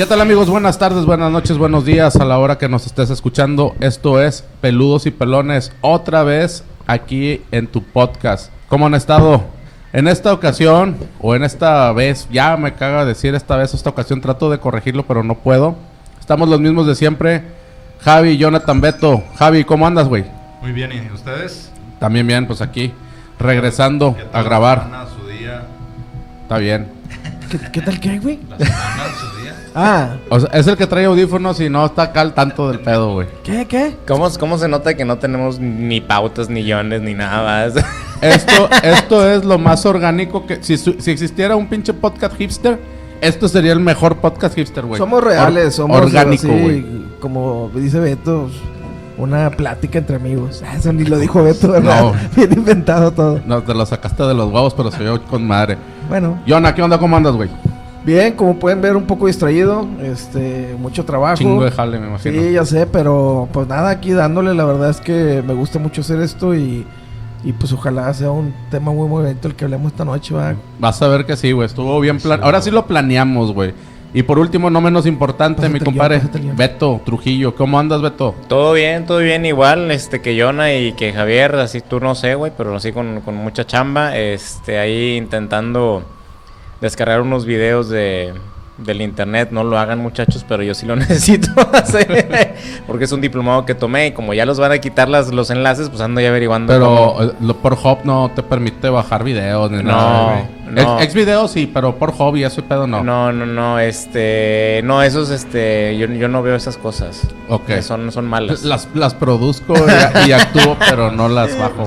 ¿Qué tal amigos? Buenas tardes, buenas noches, buenos días a la hora que nos estés escuchando. Esto es Peludos y Pelones, otra vez aquí en tu podcast. ¿Cómo han estado? En esta ocasión, o en esta vez, ya me caga decir esta vez, esta ocasión trato de corregirlo, pero no puedo. Estamos los mismos de siempre. Javi, Jonathan, Beto. Javi, ¿cómo andas, güey? Muy bien, ¿y ustedes? También bien, pues aquí, regresando ¿Qué a grabar. La semana, su día, Está bien. ¿Qué, qué tal qué, güey? la semana, su día. Ah, O sea, es el que trae audífonos y no está acá al tanto del pedo, güey. ¿qué, qué? ¿Cómo, ¿Cómo se nota que no tenemos ni pautas, ni guiones, ni nada más? Esto, esto es lo más orgánico que... Si, si existiera un pinche podcast hipster, esto sería el mejor podcast hipster, güey. somos reales, Or- somos Orgánico, güey. como dice Beto, una plática entre amigos. Ah, Eso ni lo dijo Beto, ¿verdad? No. Bien inventado todo. No, te lo sacaste de los huevos, pero se vio con madre. Bueno, Yona, ¿qué onda? ¿Cómo andas, güey? Bien, como pueden ver, un poco distraído, este, mucho trabajo. Chingo de jale, me imagino. Sí, ya sé, pero pues nada, aquí dándole, la verdad es que me gusta mucho hacer esto y, y pues ojalá sea un tema muy muy bonito el que hablemos esta noche, va. Vas a ver que sí, güey. Estuvo bien plan... Ahora sí lo planeamos, güey. Y por último, no menos importante, Pásate mi compadre, guion. Beto Trujillo. ¿Cómo andas, Beto? todo bien, todo bien, igual, este, que Yona y que Javier, así tú no sé, güey, pero así con, con mucha chamba, este, ahí intentando descargar unos videos de, del internet, no lo hagan muchachos, pero yo sí lo necesito hacer, porque es un diplomado que tomé y como ya los van a quitar las, los enlaces, pues ando ya averiguando Pero cómo- eh, lo, por Hub no te permite bajar videos ni No, nada, güey. no. Ex, videos sí, pero por Hub y eso y pedo no. No, no, no, este, no, esos, este, yo, yo no veo esas cosas. Ok. Que son, son malas. Las, las produzco y, y actúo, pero no las bajo.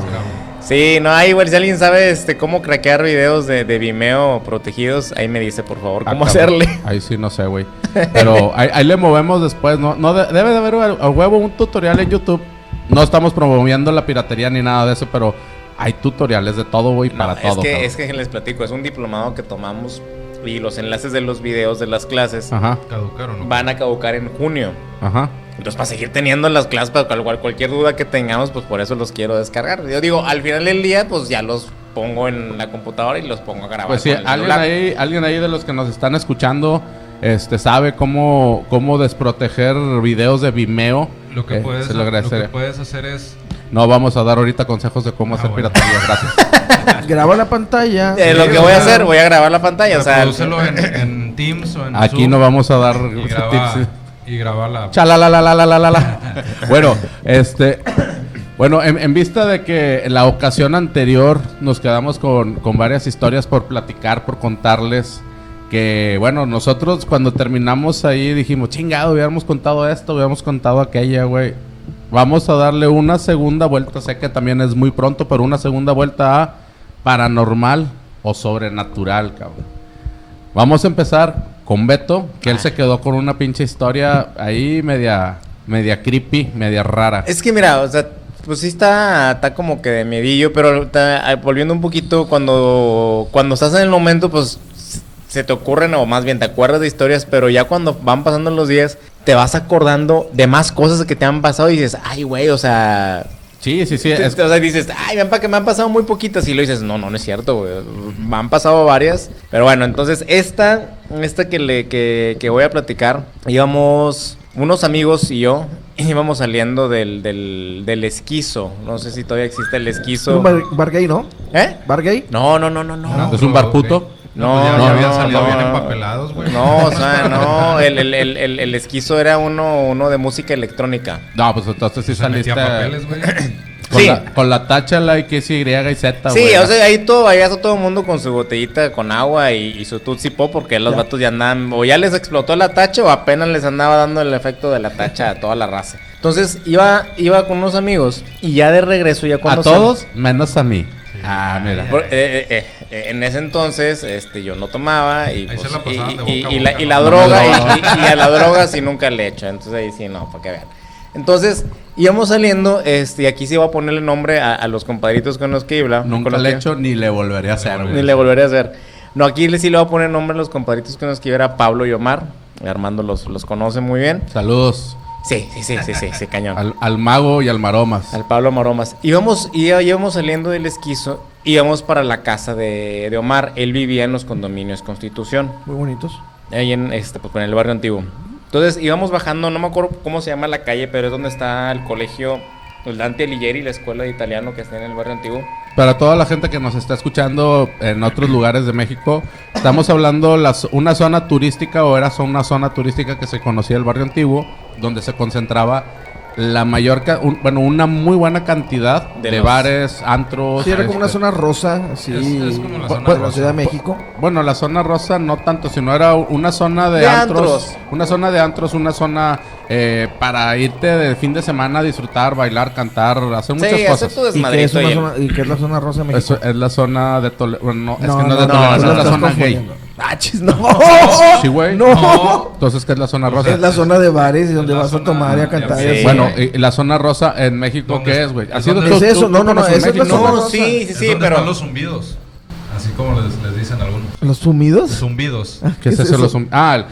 Sí, no, ahí, igual si alguien sabe, este, cómo craquear videos de, de Vimeo protegidos, ahí me dice, por favor, Ah, cómo cabrón. hacerle. Ahí sí no sé, güey. Pero ahí, ahí le movemos después, ¿no? no de- debe de haber a, huevo un tutorial en YouTube. No estamos promoviendo la piratería ni nada de eso, pero hay tutoriales de todo, güey, No, para es todo. que, cabrón. es que les platico, es un diplomado que tomamos y los enlaces de los videos de las clases Ajá, ¿Caducaron? van a caducar en junio. ajá. Entonces, para seguir teniendo las clases, para cual- cualquier duda que tengamos, pues por eso los quiero descargar. Yo digo, al final del día, pues ya los pongo en la computadora y los pongo a grabar. Pues sí, alguien ahí, alguien ahí de los que nos están escuchando, este, sabe cómo, cómo desproteger videos de Vimeo. Lo que, Eh, puedes, se lo lo que puedes hacer es... No vamos a dar ahorita consejos de cómo Ah, hacer bueno. piratería, gracias. Graba la pantalla. Eh, lo que voy a hacer, voy a grabar la pantalla. O sea, en, en Teams o en Aquí Zoom no vamos a dar tips. Y graba la... Chalalalalalala. bueno, este. Bueno, en, en vista de que en la ocasión anterior nos quedamos con, con varias historias por platicar, por contarles. Que bueno, nosotros cuando terminamos ahí dijimos, chingado, hubiéramos contado esto, hubiéramos contado aquella, güey. Vamos a darle una segunda vuelta. Sé que también es muy pronto, pero una segunda vuelta a paranormal o sobrenatural, cabrón. Vamos a empezar con Beto, que él se quedó con una pinche historia ahí media, media creepy, media rara. Es que mira, o sea, pues sí está, está como que de medillo, pero ah, volviendo un poquito, cuando, cuando estás en el momento, pues se te ocurren, o más bien te acuerdas de historias, pero ya cuando van pasando los días, te vas acordando de más cosas que te han pasado y dices, ay, güey, o sea... Sí, sí, sí. es- o sea, dices, ay, que me han pasado muy poquitas. Y lo dices, no, no, no es cierto, güey. Me han pasado varias. Pero bueno, entonces esta, esta que, le, que, que voy a platicar, íbamos unos amigos y yo, íbamos saliendo del, del, del esquizo. No sé si todavía existe el esquizo. Un bar, bar gay, ¿no? ¿Eh? ¿Bar gay? No, no, no, no, no. ¿Es un bar puto? No, pues ya, No, ya no, habían no, salido no. bien empapelados, güey. No, o sea, no, el, el, el, el, el esquizo era uno, uno de música electrónica. No, pues entonces sí Se metía saliste papeles, güey. con, Sí. la, con la tacha, la X, Y y Z, Sí, güey. o sea, ahí todo, ahí está todo el mundo con su botellita con agua y, y su Tootsie Pop porque los Ya. vatos ya andaban, o ya les explotó la tacha o apenas les andaba dando el efecto de la tacha a toda la raza. Entonces iba, iba con unos amigos y ya de regreso, ya A cuando... todos, menos a mí. Ah, mira. Por- eh, eh, eh, en ese entonces, este, yo no tomaba y, pues, la y- y- la, droga y, a la droga sí nunca le echo, entonces ahí sí no, para que vean. Entonces íbamos saliendo, este, y aquí sí voy a ponerle nombre a, a los compadritos con los que iba. Nunca le he hecho ni le volveré a hacer, ni le volveré a hacer. No, aquí sí le voy a poner nombre a los compadritos con los que iba, era Pablo y Omar. Armando los, los conoce muy bien. Saludos Sí, sí, sí, sí, sí, sí, cañón. al, al mago y al maromas. Al Pablo Maromas. Íbamos, íbamos saliendo del esquizo, íbamos para la casa de, de Omar. Él vivía en los condominios Constitución. Muy bonitos. ahí en, este, pues, en el barrio antiguo. Entonces íbamos bajando, no me acuerdo cómo se llama la calle, pero es donde está el colegio, el Dante Alighieri, la escuela de italiano que está en el barrio antiguo. Para toda la gente que nos está escuchando en otros lugares de México, estamos hablando las una zona turística o era una zona turística que se conocía el barrio antiguo, donde se concentraba la mayor, un- bueno, una muy buena cantidad de, De los- bares, antros. Sí, era como una este, zona rosa, así. Es- es como la zona rosa. Ciudad de México. Bueno, la zona rosa no tanto, sino era una zona de, De antros, antros. Una zona de antros, una zona eh, para irte de fin de semana a disfrutar, bailar, cantar, hacer muchas cosas. tu ¿Y qué, es desmadrito una ahí. zona, ¿Y qué es la zona rosa de México? Eso es la zona de Toledo. Bueno, no, es No, que no, no, es de no, Toledo, no, es no, la zona gay. Ah, chis, no. Sí, güey. No. Entonces, ¿qué es la zona rosa? Es la zona de bares y donde vas a tomar y a cantar. así. Bueno, y la zona rosa en México, ¿Dónde ¿qué es? güey? ¿Es ¿Has ido dónde tú- es eso? No, no, no, es la zona No, rosa. sí, sí, sí, donde pero... están los zumbidos. Así como les, les dicen algunos. ¿Los sumidos? Zumbidos. ¿Qué es eso? Los hum- Ah, el-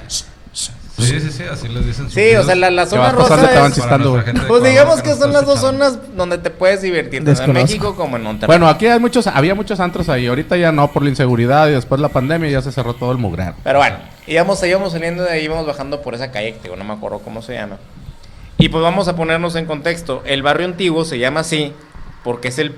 Sí, sí, sí, así les dicen Sí, o sea, la, la ¿Qué zona rosa Estaban es... chistando, güey. Pues digamos que son las dos zonas donde te puedes divertir, tanto en. México como en Monterrey. Bueno, aquí hay muchos, había muchos antros ahí. Ahorita ya no por la inseguridad y después la pandemia ya se cerró todo el mugrar. Pero bueno, íbamos, íbamos saliendo de ahí, íbamos bajando por esa calle, que digo, no me acuerdo cómo se llama. Y pues vamos a ponernos en contexto. El barrio antiguo se llama así porque es el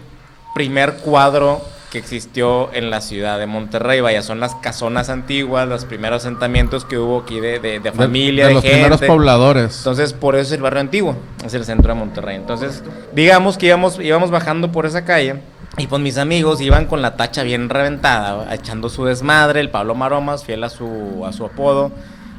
primer cuadro que existió en la ciudad de Monterrey. Vaya, son las casonas antiguas, los primeros asentamientos que hubo aquí de, de- de familia, de, de, los gente. primeros pobladores. Entonces, por eso es el barrio antiguo, es el centro de Monterrey. Entonces, digamos que íbamos, íbamos bajando por esa calle y pues mis amigos iban con la tacha bien reventada, echando su desmadre, el Pablo Maromas, fiel a su, a su apodo,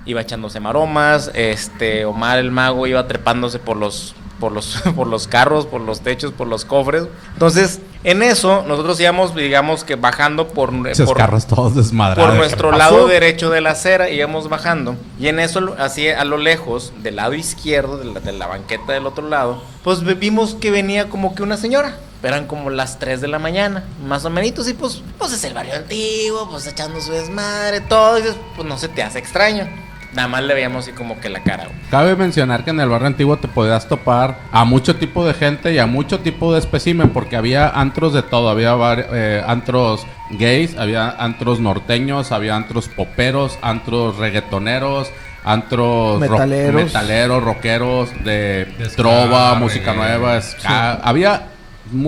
iba echándose maromas, este, Omar el mago iba trepándose por los, por los, por los carros, por los techos, por los cofres. Entonces, en eso, nosotros íbamos, digamos que bajando por... Esos por- carros todos desmadrados. por ¿Qué nuestro lado derecho de la acera íbamos bajando. Y en eso así a lo lejos del lado izquierdo de la, de la banqueta del otro lado pues vimos que venía como que una señora. Eran como las 3 de la mañana más o menos y pues pues es el barrio antiguo pues echando su desmadre todo y pues no se te hace extraño nada más le veíamos así como que la cara güey. Cabe mencionar que en el barrio antiguo te podías topar a mucho tipo de gente y a mucho tipo de espécimen porque había antros de todo, había eh, antros gays, había antros norteños, había antros poperos, antros reggaetoneros, antros rock- Metaleros. metaleros, rockeros, de, De ska, trova, música reggae. nueva, ska. Había,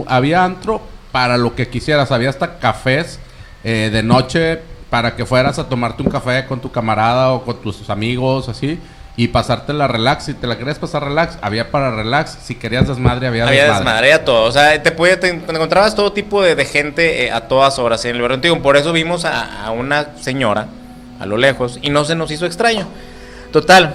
había antro para lo que quisieras, había hasta cafés eh, de noche para que fueras a tomarte un café con tu camarada o con tus amigos, así, y pasarte la relax. Si te la querías pasar relax, había para relax. Si querías desmadre, había, había desmadre. desmadre a todo o sea te, podía- te encontrabas todo tipo de, de gente eh, a todas horas en el barrio antiguo por eso vimos a, a una señora a lo lejos y no se nos hizo extraño Total.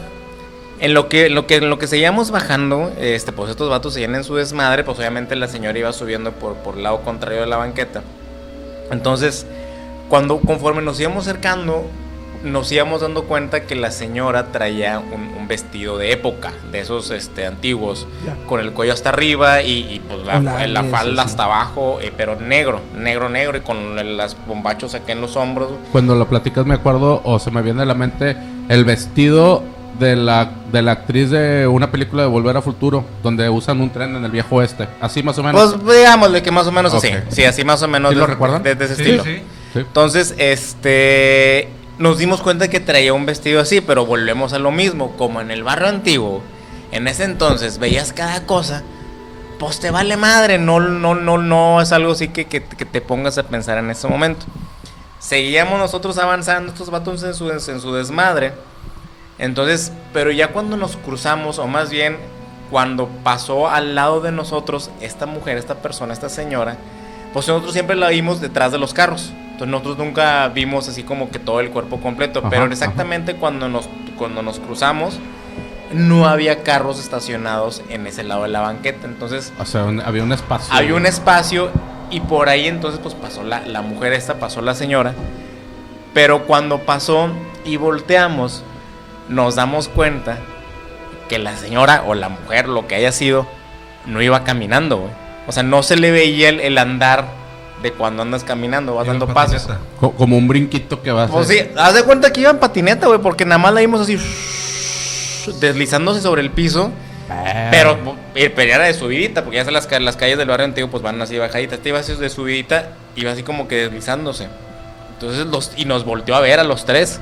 En lo que, en lo que, en lo que seguíamos bajando, este, pues estos vatos seguían en su desmadre, pues obviamente la señora iba subiendo por, por el lado contrario de la banqueta. Entonces, cuando, conforme nos íbamos acercando, nos íbamos dando cuenta que la señora traía un, un vestido de época, de esos este, antiguos, Ya. con el cuello hasta arriba y, y, pues la, falda sí. hasta abajo, eh, pero negro, negro, negro, y con las bombachos acá en los hombros. Cuando lo platicas me acuerdo o se me viene a la mente el vestido de la, de la actriz de una película de Volver a Futuro, donde usan un tren en el viejo oeste. Así más o menos. Pues digámosle que más o menos así. Sí, así más o menos. ¿Sí lo recuerdan? De, de ese Sí, estilo. sí. Entonces, este. Nos dimos cuenta que traía un vestido así, pero volvemos a lo mismo. Como en el barrio antiguo, en ese entonces veías cada cosa, pues te vale madre. No, no, no, no es algo así que, que, que te pongas a pensar en ese momento. Seguíamos nosotros avanzando, estos vatos en su, en su desmadre. Entonces, pero ya cuando nos cruzamos, o más bien cuando pasó al lado de nosotros esta mujer, esta persona, esta señora, pues nosotros siempre la vimos detrás de los carros. Nosotros nunca vimos así como que todo el cuerpo completo. Ajá, pero ajá. exactamente cuando nos, cuando nos cruzamos, no había carros estacionados en ese lado de la banqueta. Entonces O sea, un- había un espacio. había un espacio y por ahí entonces pues pasó la, la mujer esta, pasó la señora. Pero cuando pasó y volteamos, nos damos cuenta que la señora o la mujer, lo que haya sido, no iba caminando, güey. O sea, no se le veía el, el andar de cuando andas caminando, vas dando pasos. como un brinquito que va a Pues sí, haz de cuenta que iba en patineta, güey, porque nada más la vimos así deslizándose sobre el piso. Pero, eh, pero era de subidita, porque ya sabes, las, las calles del barrio antiguo pues van así bajaditas. Te iba así de subidita, iba así como que deslizándose. Entonces, los, y nos volteó a ver a los tres.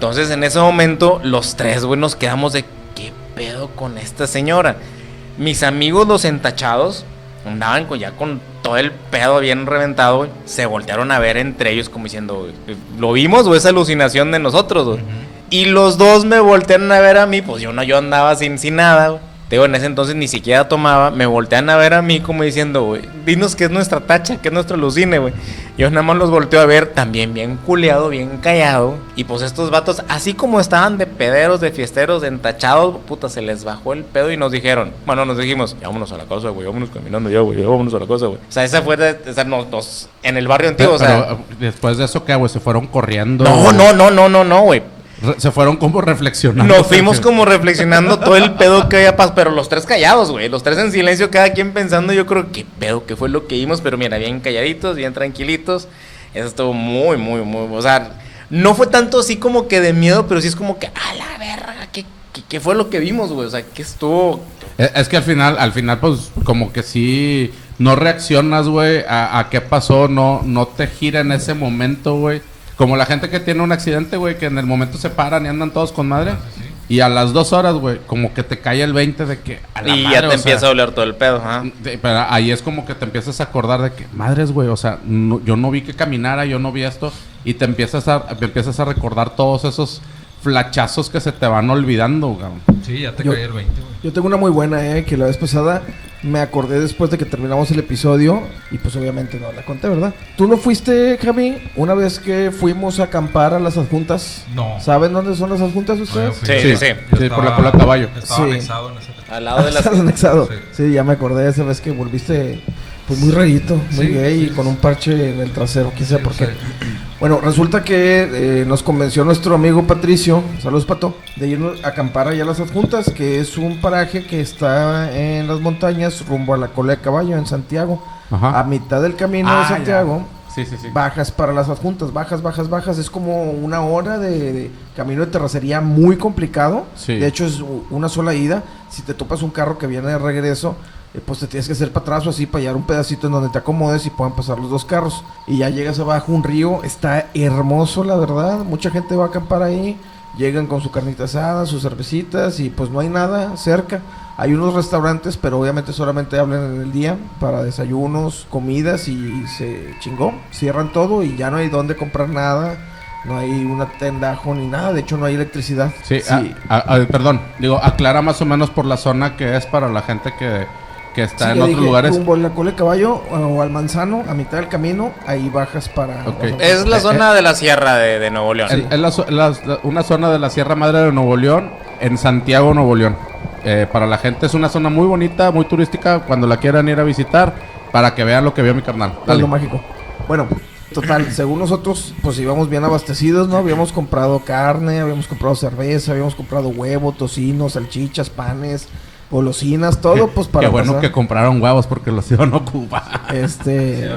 Entonces en ese momento los tres, güey, nos quedamos de qué pedo con esta señora. Mis amigos los entachados andaban con, ya con todo el pedo bien reventado, güey, se voltearon a ver entre ellos como diciendo, güey, ¿lo vimos o es alucinación de nosotros? güey? Y los dos me voltearon a ver a mí, pues yo no, yo andaba sin, sin nada, güey. Te digo, en ese entonces ni siquiera tomaba, me voltean a ver a mí como diciendo, güey, dinos que es nuestra tacha, que es nuestro alucine, güey. Yo nada más los volteo a ver, también bien culeado, bien callado. Y pues estos vatos, así como estaban de pederos, de fiesteros, de entachados, puta, se les bajó el pedo y nos dijeron, bueno, nos dijimos, ya vámonos a la casa, güey, vámonos caminando ya, güey, ya vámonos a la casa, güey. O sea, esa fue de, o sea, nos, nos- en el barrio antiguo, o sea... Pero, después de eso, ¿qué, güey? Se fueron corriendo. No, no, no, no, no, no, güey. Se fueron como reflexionando. Nos fuimos como reflexionando todo el pedo que había pasado, pero los tres callados, güey. Los tres en silencio, cada quien pensando, yo creo, qué pedo, qué fue lo que vimos, pero mira, bien calladitos, bien tranquilitos. Eso estuvo muy, muy, muy, o sea, no fue tanto así como que de miedo, pero sí es como que, a la verga, ¿qué, qué, qué fue lo que vimos, güey? O sea, que estuvo... Es, es que al final, al final, pues, como que sí no reaccionas, güey, a, a qué pasó, no, no te gira en ese momento, güey. Como la gente que tiene un accidente, güey, que en el momento se paran y andan todos con madre. Y a las dos horas, güey, como que te cae el 20 de que. a la Y madre, ya te o sea, empieza a doler todo el pedo, de- Pero ahí es como que te empiezas a acordar de que, madres, güey, o sea, no- yo no vi que caminara, yo no vi esto. Y te empiezas a, te empiezas a recordar todos esos flachazos que se te van olvidando, güey. Sí, ya te Yo- caí el 20, güey. Yo tengo una muy buena, eh, que la vez pasada me acordé después de que terminamos el episodio y pues obviamente no la conté, ¿verdad? ¿Tú no fuiste, Javi, una vez que fuimos a acampar a las adjuntas? No. ¿Saben dónde son las adjuntas ustedes? Sí, Sí, sí. Por la de caballo. Estaba Sí. anexado en ese Al lado de las... Anexado. Sí. Sí. ya me acordé esa vez que volviste pues muy rarito, muy Sí, gay sí, y con un parche en el trasero, quién sabe por qué. Sí. Bueno, resulta que eh, nos convenció nuestro amigo Patricio, saludos Pato, de irnos a acampar allá a las adjuntas, que es un paraje que está en las montañas rumbo a la cola de caballo en Santiago. Ajá. A mitad del camino Ah, de Santiago, Sí, sí, sí. bajas para las adjuntas, bajas, bajas, bajas. Es como una hora de, de camino de terracería muy complicado. De hecho, es una sola ida. Si te topas un carro que viene de regreso, pues te tienes que hacer para atrás o así para hallar un pedacito en donde te acomodes y puedan pasar los dos carros. Y ya llegas abajo, un río. Está hermoso, la verdad. Mucha gente va a acampar ahí. Llegan con su carnita asada, sus cervecitas y pues no hay nada cerca. Hay unos restaurantes, pero obviamente solamente hablan en el día para desayunos, comidas y se chingó. Cierran todo y ya no hay dónde comprar nada. No hay una tendajo ni nada. De hecho, no hay electricidad. Sí, ah, perdón, digo, aclara más o menos por la zona que es para la gente que, que está Sí, en otros dije, lugares. Rumbo a la cola de caballo o al manzano, a mitad del camino, ahí bajas para. Ok. Es la Eh, zona de la sierra de, de Nuevo León. Es, es la zo- la- la- una zona de la Sierra Madre de Nuevo León, en Santiago, Nuevo León. Eh, para la gente es una zona muy bonita, muy turística, cuando la quieran ir a visitar, para que vean lo que vio mi carnal. Dale. Pueblo mágico. Bueno, total, según nosotros, pues íbamos bien abastecidos, ¿no? Habíamos comprado carne, habíamos comprado cerveza, habíamos comprado huevo, tocino, salchichas, panes, golosinas, todo, pues para Qué bueno pasar. que compraron huevos porque los iban a ocupar. Este.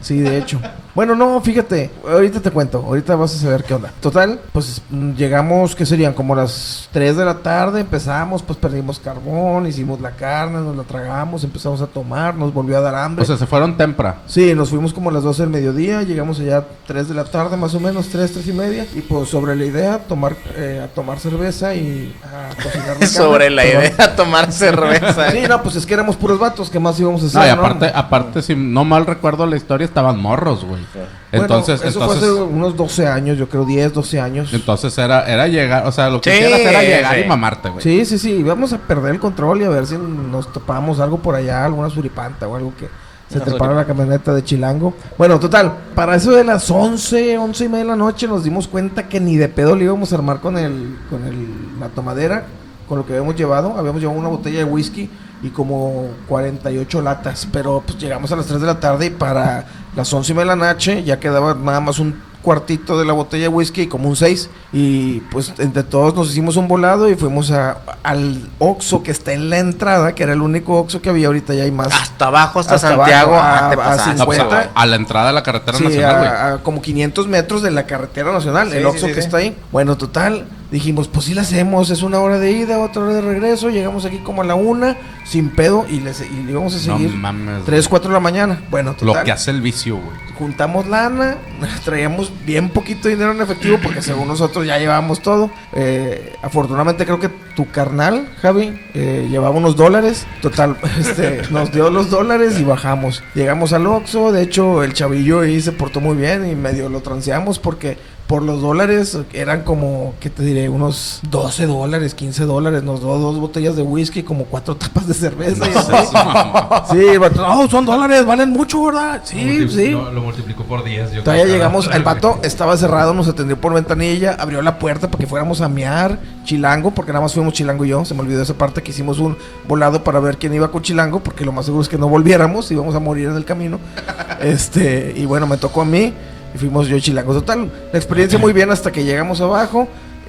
Sí, de hecho. Bueno, no, fíjate, ahorita te cuento, ahorita vas a saber qué onda. Total, pues mm, llegamos, ¿qué serían? Como las 3 de la tarde, empezamos, pues perdimos carbón, hicimos la carne, nos la tragamos, empezamos a tomar, nos volvió a dar hambre. O sea, se fueron temprano. Sí, nos fuimos como a las 12 del mediodía, llegamos allá a 3 de la tarde más o menos, 3, 3 y media. Y pues sobre la idea, tomar, eh, a tomar cerveza y a cocinar la carne. Sobre la Perdón. idea tomar cerveza. Sí, no, pues es que éramos puros vatos, ¿qué más íbamos a hacer? No, y no? aparte, aparte, si no mal recuerdo la historia, estaban morros, güey. Bueno, Entonces, eso entonces, fue hace unos 12 años, yo creo 10, 12 años. entonces era, era llegar, o sea, lo que Sí, quieras era llegar sí. y mamarte, güey. Sí, sí, sí, vamos a perder el control y a ver si nos topamos algo por allá, alguna suripanta o algo que se Una trepara la camioneta de Chilango. Bueno, total, para eso de las 11, 11 y media de la noche nos dimos cuenta que ni de pedo le íbamos a armar con el, con el, la tomadera, con lo que habíamos llevado. Habíamos llevado una botella de whisky y como 48 latas, pero pues llegamos a las 3 de la tarde y para las 11 y media de la noche ya quedaba nada más un cuartito de la botella de whisky, como un 6. Y pues entre todos nos hicimos un volado y fuimos a, al Oxxo que está en la entrada, que era el único Oxxo que había. Ahorita ya hay más. Hasta abajo, hasta, Hasta Santiago. abajo, ah, te a- a pasaste, No, pues, 50. güey. a, a la entrada de la carretera Sí, nacional, güey. a, a como 500 metros de la carretera nacional, Sí, el sí, Oxxo sí, que sí. está ahí. Bueno, total, dijimos, pues sí la hacemos, es una hora de ida, otra hora de regreso, llegamos aquí como a la una, sin pedo, y le, y le íbamos a No seguir mames. 3, 4 de la mañana. Bueno, Lo total. que hace el vicio, güey. juntamos lana, traíamos bien poquito dinero en efectivo porque según nosotros ya llevábamos todo. Eh, afortunadamente creo que tu carnal, Javi, eh, llevaba unos dólares. Total, este, nos dio los dólares y bajamos. Llegamos al Oxxo, de hecho el chavillo ahí se portó muy bien y medio lo transeamos porque por los dólares eran como, ¿qué te diré? Unos 12 dólares, 15 dólares. Nos dio dos botellas de whisky, como cuatro tapas de cerveza. así. sí, el vato, no, son dólares, valen mucho, ¿verdad? Sí, Multi- sí. Lo, lo multiplicó por 10. Yo Todavía creo llegamos, el vato estaba cerrado, nos atendió por ventanilla, abrió la puerta para que fuéramos a mear Chilango, porque nada más fuimos Chilango y yo, se me olvidó esa parte que hicimos un volado para ver quién iba con Chilango, porque lo más seguro es que no volviéramos, íbamos a morir en el camino. Este, y bueno, me tocó a mí y fuimos yo Chilango. Total, la experiencia muy bien hasta que llegamos abajo.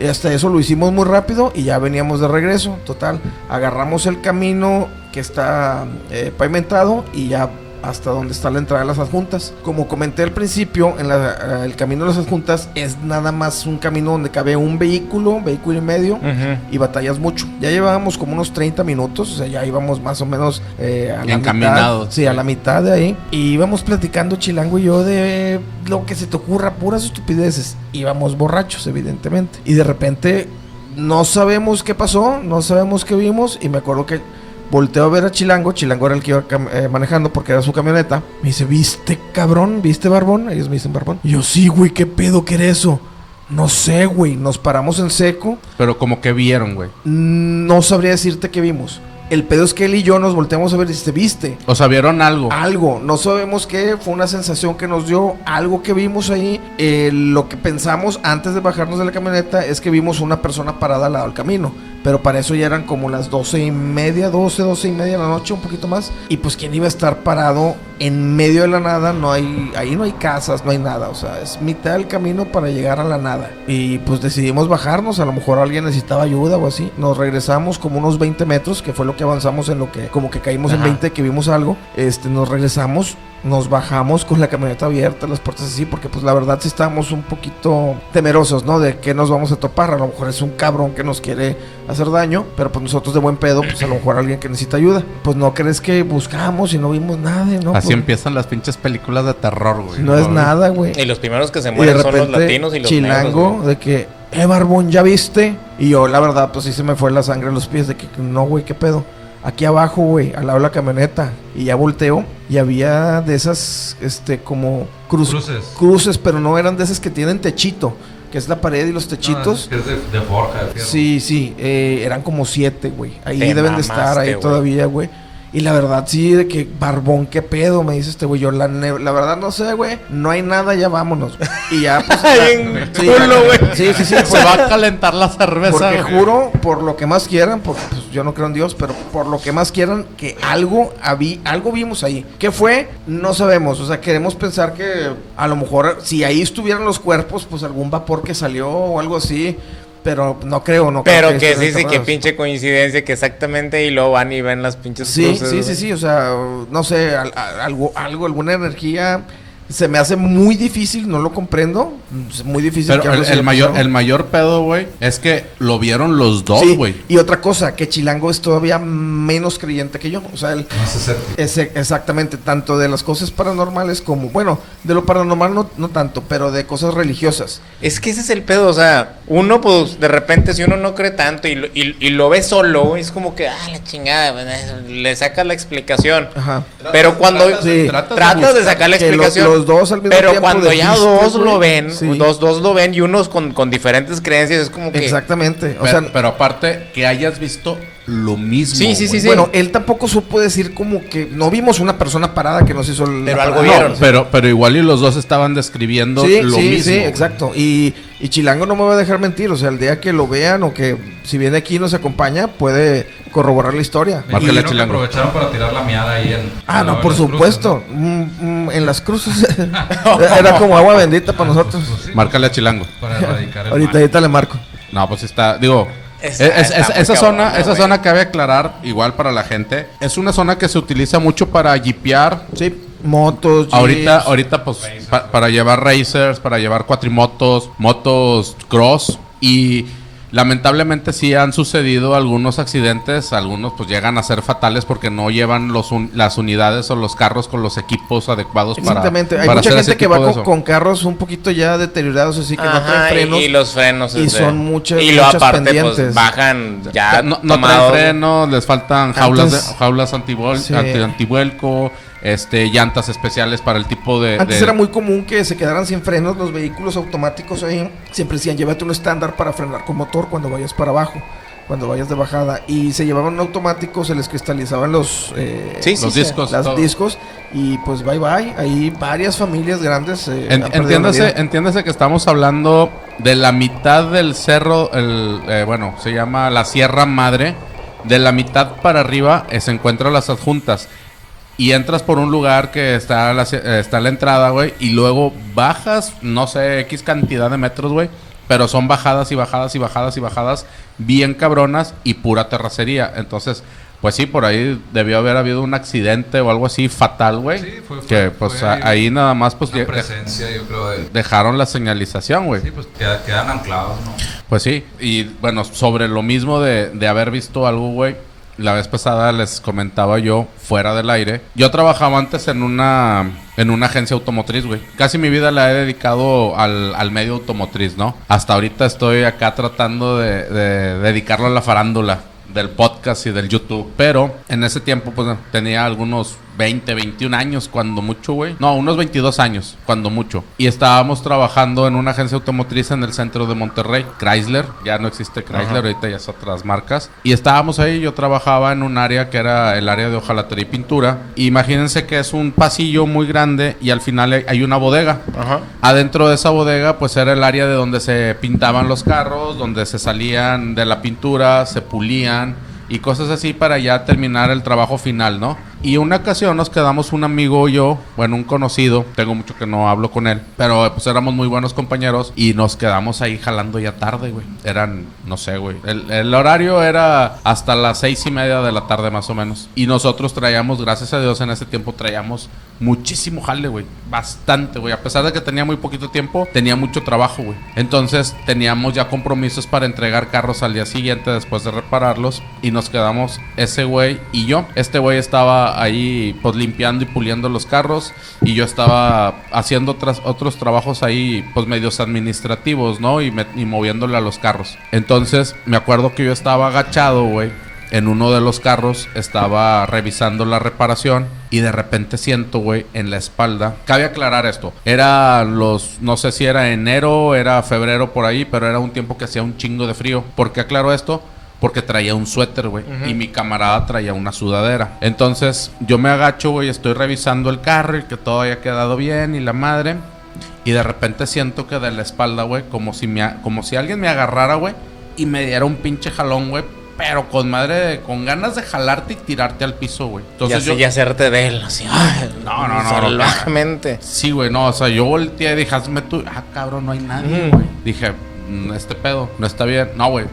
Hasta eso lo hicimos muy rápido y ya veníamos de regreso. Total, agarramos el camino que está eh, pavimentado y ya hasta donde está la entrada de las adjuntas. Como comenté al principio, en la- eh, el camino de las adjuntas es nada más un camino donde cabe un vehículo, vehículo y medio. Y batallas mucho. Ya llevábamos como unos 30 minutos, o sea, ya íbamos más o menos eh, a la Encaminados. mitad. Sí, a la mitad de ahí. Y íbamos platicando Chilango y yo de lo que se te ocurra, puras estupideces. Íbamos borrachos, evidentemente. Y de repente no sabemos qué pasó, no sabemos qué vimos. Y me acuerdo que volteo a ver a Chilango. Chilango era el que iba eh, manejando porque era su camioneta. Me dice, ¿viste cabrón? ¿Viste barbón? Ellos me dicen barbón. Y yo, sí, güey, ¿qué pedo que era eso? No sé, güey. Nos paramos en seco. Pero como que vieron, güey. No sabría decirte qué vimos. El pedo es que él y yo nos volteamos a ver y dice, ¿viste? O sea, vieron algo. Algo, no sabemos qué, fue una sensación que nos dio, algo que vimos ahí. Eh, lo que pensamos antes de bajarnos de la camioneta es que vimos una persona parada al lado del camino. Pero para eso ya eran como las doce y media, doce, doce y media de la noche, un poquito más. Y pues, ¿quién iba a estar parado en medio de la nada? No hay, ahí no hay casas, no hay nada. O sea, es mitad del camino para llegar a la nada. Y pues decidimos bajarnos. A lo mejor alguien necesitaba ayuda o así. Nos regresamos como unos 20 metros, que fue lo que avanzamos en lo que, como que caímos en Ajá. 20, que vimos algo. Este, nos regresamos nos bajamos con la camioneta abierta, las puertas así, porque pues la verdad sí estábamos un poquito temerosos, ¿no? De que nos vamos a topar. A lo mejor es un cabrón que nos quiere hacer daño, pero pues nosotros de buen pedo, pues a lo mejor alguien que necesita ayuda. Pues no crees que buscamos y no vimos nada, ¿no? Así Pues, empiezan las pinches películas de terror, güey. no es nada, güey. Y los primeros que se mueren son los latinos y los chilango negros, de que, eh, barbón, ¿ya viste? Y yo, la verdad, pues sí se me fue la sangre a los pies de que, no, güey, ¿qué pedo? Aquí abajo, güey, al lado de la camioneta. Y ya volteo y había de esas, este, como cruz- Cruces. cruces, pero no eran de esas que tienen techito, que es la pared y los techitos. No, es que es de, de forja, de. Sí, sí, eh, eran como siete, güey. Ahí Te deben de estar, ahí todavía, güey. Y la verdad, sí, de que barbón, qué pedo, me dice este güey. Yo, la, la verdad, no sé, güey. No hay nada, ya vámonos. Y ya, pues. sí, culo, güey. sí, sí, sí, Se pues, va a calentar la cerveza. porque juro, por lo que más quieran, porque pues, yo no creo en Dios, pero por lo que más quieran, que algo, habí, algo vimos ahí. ¿Qué fue? No sabemos. O sea, queremos pensar que a lo mejor, si ahí estuvieran los cuerpos, pues algún vapor que salió o algo así. Pero no creo, no creo. Pero que sí, sí, que pinche coincidencia que exactamente y luego van y ven las pinches Sí, cruces, sí, sí, sí, o sea, no sé, algo, algo, alguna energía se me hace muy difícil, no lo comprendo, es muy difícil. que Pero el, el mayor, el mayor pedo, güey, es que lo vieron los dos, Sí, güey. y otra cosa, que Chilango es todavía menos creyente que yo, o sea, él ser- es exactamente tanto de las cosas paranormales como, bueno, de lo paranormal no, no tanto, pero de cosas religiosas. Es que ese es el pedo, o sea, uno pues de repente si uno no cree tanto y lo, y, y lo ve solo, es como que, ah, la chingada, le saca la explicación. Ajá. Pero cuando Tratas- sí, tratas tratas de sacar la lo- explicación, los dos al mismo pero tiempo cuando ya dos güey, lo ven, sí. dos, dos lo ven y unos con, con diferentes creencias, es como que... Exactamente, o pero, sea, pero aparte, que hayas visto lo mismo. Sí, sí, sí, sí. bueno, él tampoco supo decir como que no vimos una persona parada que nos hizo el Pero algo parada. vieron. No, pero, pero igual y los dos estaban describiendo Sí, lo sí, mismo. sí, güey. exacto. Y, y Chilango no me va a dejar mentir. O sea, el día que lo vean o que si viene aquí y nos acompaña, puede corroborar la historia. Me Márcale que Chilango. aprovecharon para tirar la miada ahí en. Ah, no, por cruces, supuesto. Mm, mm, en las cruces era como agua bendita para ¿no? nosotros. Pues sí, Márcale a Chilango. Para erradicar el Ahorita, ahorita le marco. No, pues está, digo, Está- es- esa zona, ¿no, esa zona cabe aclarar, igual para la gente, es una zona que se utiliza mucho para jipear. Sí, motos, Ahorita, jeeps. ahorita pues pa- para llevar racers, para llevar cuatrimotos, motos cross y Lamentablemente sí han sucedido algunos accidentes, algunos pues llegan a ser fatales porque no llevan los un- las unidades o los carros con los equipos adecuados para Exactamente. Hay para mucha gente que va con, carros un poquito ya deteriorados, así que no traen frenos. y, y los frenos. y son muchas- Y lo muchas aparte, pendientes. pues bajan ya. no, no traen frenos, les faltan jaulas, Antes- de, jaulas antivuel- Sí. anti- antivuelco, este, llantas especiales para el tipo de... Antes de- era muy común que se quedaran sin frenos los vehículos automáticos ahí. Siempre decían, llévate un estándar para frenar con motor cuando vayas para abajo, cuando vayas de bajada. Y se llevaban un automático, se les cristalizaban los, eh, Sí, los sí. discos. discos. Y pues bye bye. Ahí varias familias grandes. eh, En- entiéndase, entiéndase que estamos hablando de la mitad del cerro, el, eh, bueno, se llama la Sierra Madre. De la mitad para arriba eh, se encuentran las adjuntas. Y entras por un lugar que está la, eh, está la entrada, güey. Y luego bajas, no sé, X cantidad de metros, güey. Pero son bajadas y bajadas y bajadas y bajadas bien cabronas y pura terracería. Entonces, pues sí, por ahí debió haber habido un accidente o algo así fatal, güey. Sí, fue- fue- que pues fue ahí nada más pues Una presencia, yo creo, de... dejaron la señalización, güey. Sí, pues queda- quedan anclados, ¿no? Pues sí, y bueno, sobre lo mismo de, de haber visto algo, güey. La vez pasada les comentaba yo, fuera del aire. Yo trabajaba antes en una, en una agencia automotriz, güey. Casi mi vida la he dedicado al, al medio automotriz, ¿no? Hasta ahorita estoy acá tratando de, de dedicarlo a la farándula del podcast y del YouTube. Pero en ese tiempo, pues tenía algunos 20, 21 años, cuando mucho, güey. No, unos 22 años, cuando mucho. Y estábamos trabajando en una agencia automotriz en el centro de Monterrey, Chrysler. Ya no existe Chrysler, Ajá. ahorita ya es otras marcas. Y estábamos ahí, yo trabajaba en un área que era el área de hojalatería y pintura. Imagínense que es un pasillo muy grande y al final hay- hay una bodega. Ajá. Adentro de esa bodega, pues era el área de donde se pintaban los carros, donde se salían de la pintura, se pulían y cosas así para ya terminar el trabajo final, ¿no? Y una ocasión nos quedamos un amigo y yo, bueno, un conocido, tengo mucho que no hablo con él, pero pues éramos muy buenos compañeros y nos quedamos ahí jalando ya tarde, güey. Eran, no sé, güey. El, el horario era hasta las seis y media de la tarde más o menos. Y nosotros traíamos, gracias a Dios, en ese tiempo traíamos muchísimo jale, güey. Bastante, güey. A pesar de que tenía muy poquito tiempo, tenía mucho trabajo, güey. Entonces teníamos ya compromisos para entregar carros al día siguiente después de repararlos. Y nos quedamos ese güey y yo. Este güey estaba ahí pues limpiando y puliendo los carros. Y yo estaba haciendo otras, otros trabajos ahí pues medios administrativos, ¿no? Y, y moviéndole a los carros. Entonces me acuerdo que yo estaba agachado, güey en uno de los carros estaba revisando la reparación y de repente siento, güey, en la espalda. Cabe aclarar esto. Era los, no sé si era enero, era febrero por ahí, pero era un tiempo que hacía un chingo de frío. ¿Por qué aclaro esto? Porque traía un suéter, güey. Y mi camarada traía una sudadera. Entonces yo me agacho, güey, estoy revisando el carro y que todo haya quedado bien y la madre. Y de repente siento que de la espalda, güey, como si me, como si alguien me agarrara, güey, y me diera un pinche jalón, güey. Pero con madre, de- con ganas de jalarte y tirarte al piso, güey. y Entonces así yo... y hacerte de él, así. ay, No, no, no, Salvajemente. Sí, güey, no, o sea, yo volteé y dije, hazme tú. Ah, cabrón, no hay nadie, güey. Dije, "Mm, este pedo, no está bien. No, güey.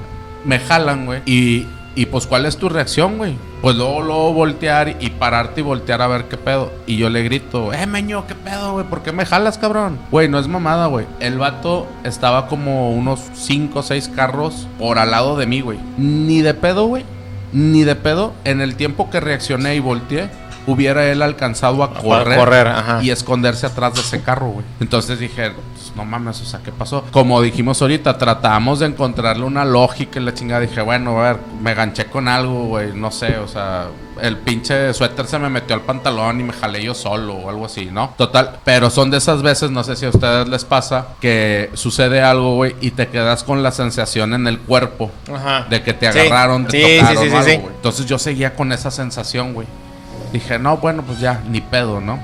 Me jalan, güey. Y, y pues, ¿cuál es tu reacción, güey? Pues luego, luego voltear y pararte y voltear a ver qué pedo. Y yo le grito, eh, meño, qué pedo, güey, ¿por qué me jalas, cabrón? Güey, no es mamada, güey. El vato estaba como unos 5 o 6 carros por al lado de mí, güey. Ni de pedo, güey. Ni de pedo. En el tiempo que reaccioné y volteé, hubiera él alcanzado a correr, correr, y esconderse atrás de ese carro, güey. Entonces dije, pues, no mames, o sea, ¿qué pasó? Como dijimos ahorita, tratamos de encontrarle una lógica y la chingada. Dije, bueno, a ver, me ganché con algo, güey, no sé, o sea, el pinche suéter se me metió al pantalón y me jalé yo solo o algo así, ¿no? Total, pero son de esas veces, no sé si a ustedes les pasa, que sucede algo, güey, y te quedas con la sensación en el cuerpo Ajá. de que te Sí. agarraron, te Sí, sí, tocaron sí, algo, güey. Entonces yo seguía con esa sensación, güey. Dije, no, bueno, pues ya, ni pedo, ¿no?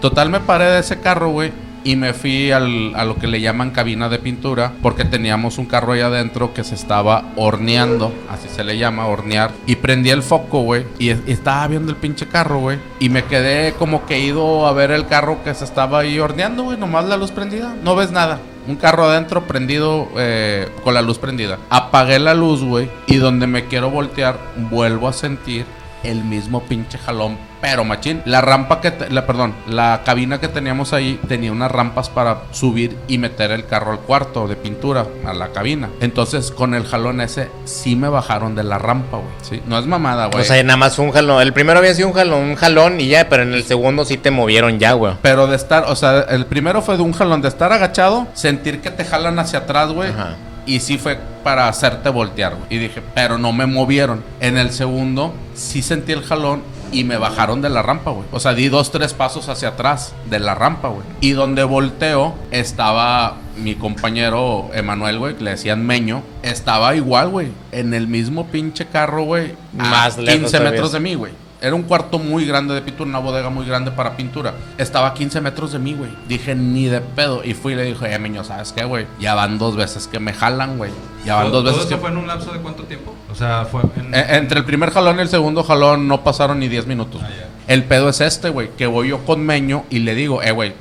Total, me paré de ese carro, güey. Y me fui al- a lo que le llaman cabina de pintura. Porque teníamos un carro ahí adentro que se estaba horneando. Así se le llama, hornear. Y prendí el foco, güey. Y, estaba viendo el pinche carro, güey. Y me quedé como que ido a ver el carro que se estaba ahí horneando, güey. Nomás la luz prendida. No ves nada. Un carro adentro prendido eh, con la luz prendida. Apagué la luz, güey. Y donde me quiero voltear, vuelvo a sentir el mismo pinche jalón pero machín. La rampa que, te- la, perdón, la cabina que teníamos ahí tenía unas rampas para subir y meter el carro al cuarto de pintura, a la cabina. Entonces, con el jalón ese, sí me bajaron de la rampa, güey. Sí, no es mamada, güey. O sea, nada más un jalón. El primero había sido un jalón, un jalón y ya, pero en el segundo sí te movieron ya, güey. Pero de estar, o sea, el primero fue de un jalón, de estar agachado, sentir que te jalan hacia atrás, güey. Ajá. Y sí fue para hacerte voltear, güey. Y dije, pero no me movieron. En el segundo, sí sentí el jalón y me bajaron de la rampa, güey. O sea, di dos, tres pasos hacia atrás de la rampa, güey. Y donde volteo, estaba mi compañero Emanuel, güey, que le decían Meño. Estaba igual, güey. En el mismo pinche carro, güey. a Más lejos 15 todavía. metros de mí, güey. Era un cuarto muy grande de pintura, una bodega muy grande para pintura. Estaba a 15 metros de mí, güey. Dije, ni de pedo. Y fui y le dije, eh, Meño, ¿sabes qué, güey? Ya van dos veces que me jalan, güey. Ya van ¿Todo, dos todo veces eso que... fue en un lapso de cuánto tiempo? O sea, fue en... Eh, entre el primer jalón y el segundo jalón no pasaron ni 10 minutos. Ah. El pedo es este, güey, que voy yo con Meño y le digo, eh, güey,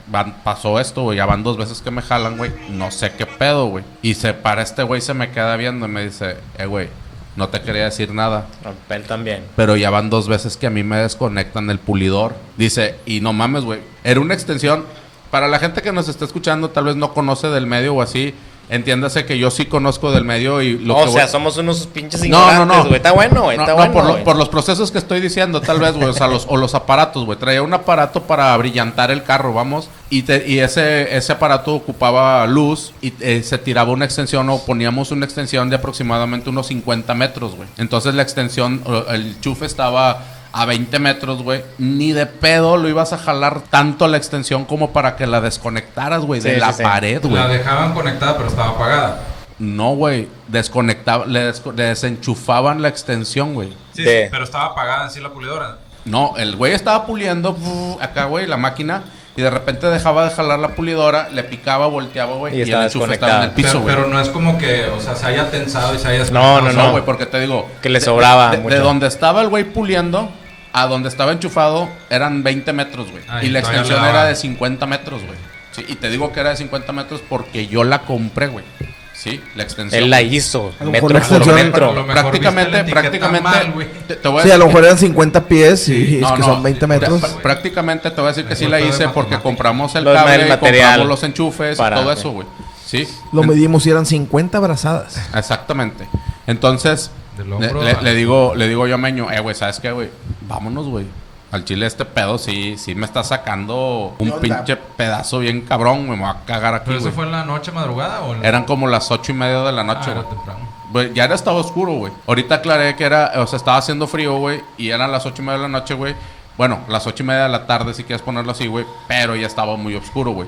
pasó esto, güey, ya van dos veces que me jalan, güey, no sé qué pedo, güey. Y se para este güey, se me queda viendo y me dice, eh, güey, no te quería decir nada, Él también. pero ya van dos veces que a mí me desconectan el pulidor. Dice, y no mames, güey, era una extensión, para la gente que nos está escuchando, tal vez no conoce del medio o así, entiéndase que yo sí conozco del medio y lo o que sea, voy- somos unos pinches no, ignorantes, no, no. güey. Está bueno, güey. No, Está no, bueno, por, lo- por los procesos que estoy diciendo, tal vez, güey. O sea, los, o los aparatos, güey. Traía un aparato para brillantar el carro, vamos. Y, te- y ese, ese aparato ocupaba luz y eh, se tiraba una extensión o poníamos una extensión de aproximadamente unos 50 metros, güey. Entonces la extensión, el chufe estaba a 20 metros, güey. Ni de pedo lo ibas a jalar tanto la extensión como para que la desconectaras, güey, de Sí, la sí, pared, güey. La dejaban conectada, pero estaba apagada. No, güey. Desconectaba, le, desenchufaban la extensión, güey. Sí, De- sí, pero estaba apagada en sí la pulidora. No, el güey estaba puliendo acá, güey, la máquina. Y de repente dejaba de jalar la pulidora, le picaba, volteaba, güey. Y Y, el estaba enchufe estaba en el piso, pero, güey. pero no es como que, o sea, se haya tensado y se haya... No, no, No, no. güey, porque te digo. Que le sobraba De, de mucho. donde estaba el güey puliendo a donde estaba enchufado eran 20 metros, güey. Y la extensión era de 50 metros, güey. Sí, y te digo que era de 50 metros porque yo la compré, güey. Sí, la extensión. Él la hizo. A lo Metro mejor la por metro. lo mejor prácticamente, prácticamente. mal, te, te voy a Sí, a lo mejor eran 50 pies y es No, que no, son 20 metros. pr- Prácticamente te voy a decir que sí la hice porque compramos el Los- cable, el material compramos los enchufes para- todo eso, güey. Sí. Lo medimos y eran 50 brazadas. Exactamente. Entonces, le, le- le digo, le digo yo a Meño, eh, güey, ¿sabes qué, güey? Vámonos, güey. Al chile este pedo sí, sí me está sacando un pinche pedazo bien cabrón. Me va a cagar aquí, ¿Pero eso güey. fue en la noche madrugada o en la- Eran como las ocho y media de la Ah, noche, güey. Güey, ya era estaba oscuro, güey. Ahorita aclaré que era, o sea, estaba haciendo frío, güey. Y eran las ocho y media de la noche, güey. Bueno, las ocho y media de la tarde, si quieres ponerlo así, güey. Pero ya estaba muy oscuro, güey.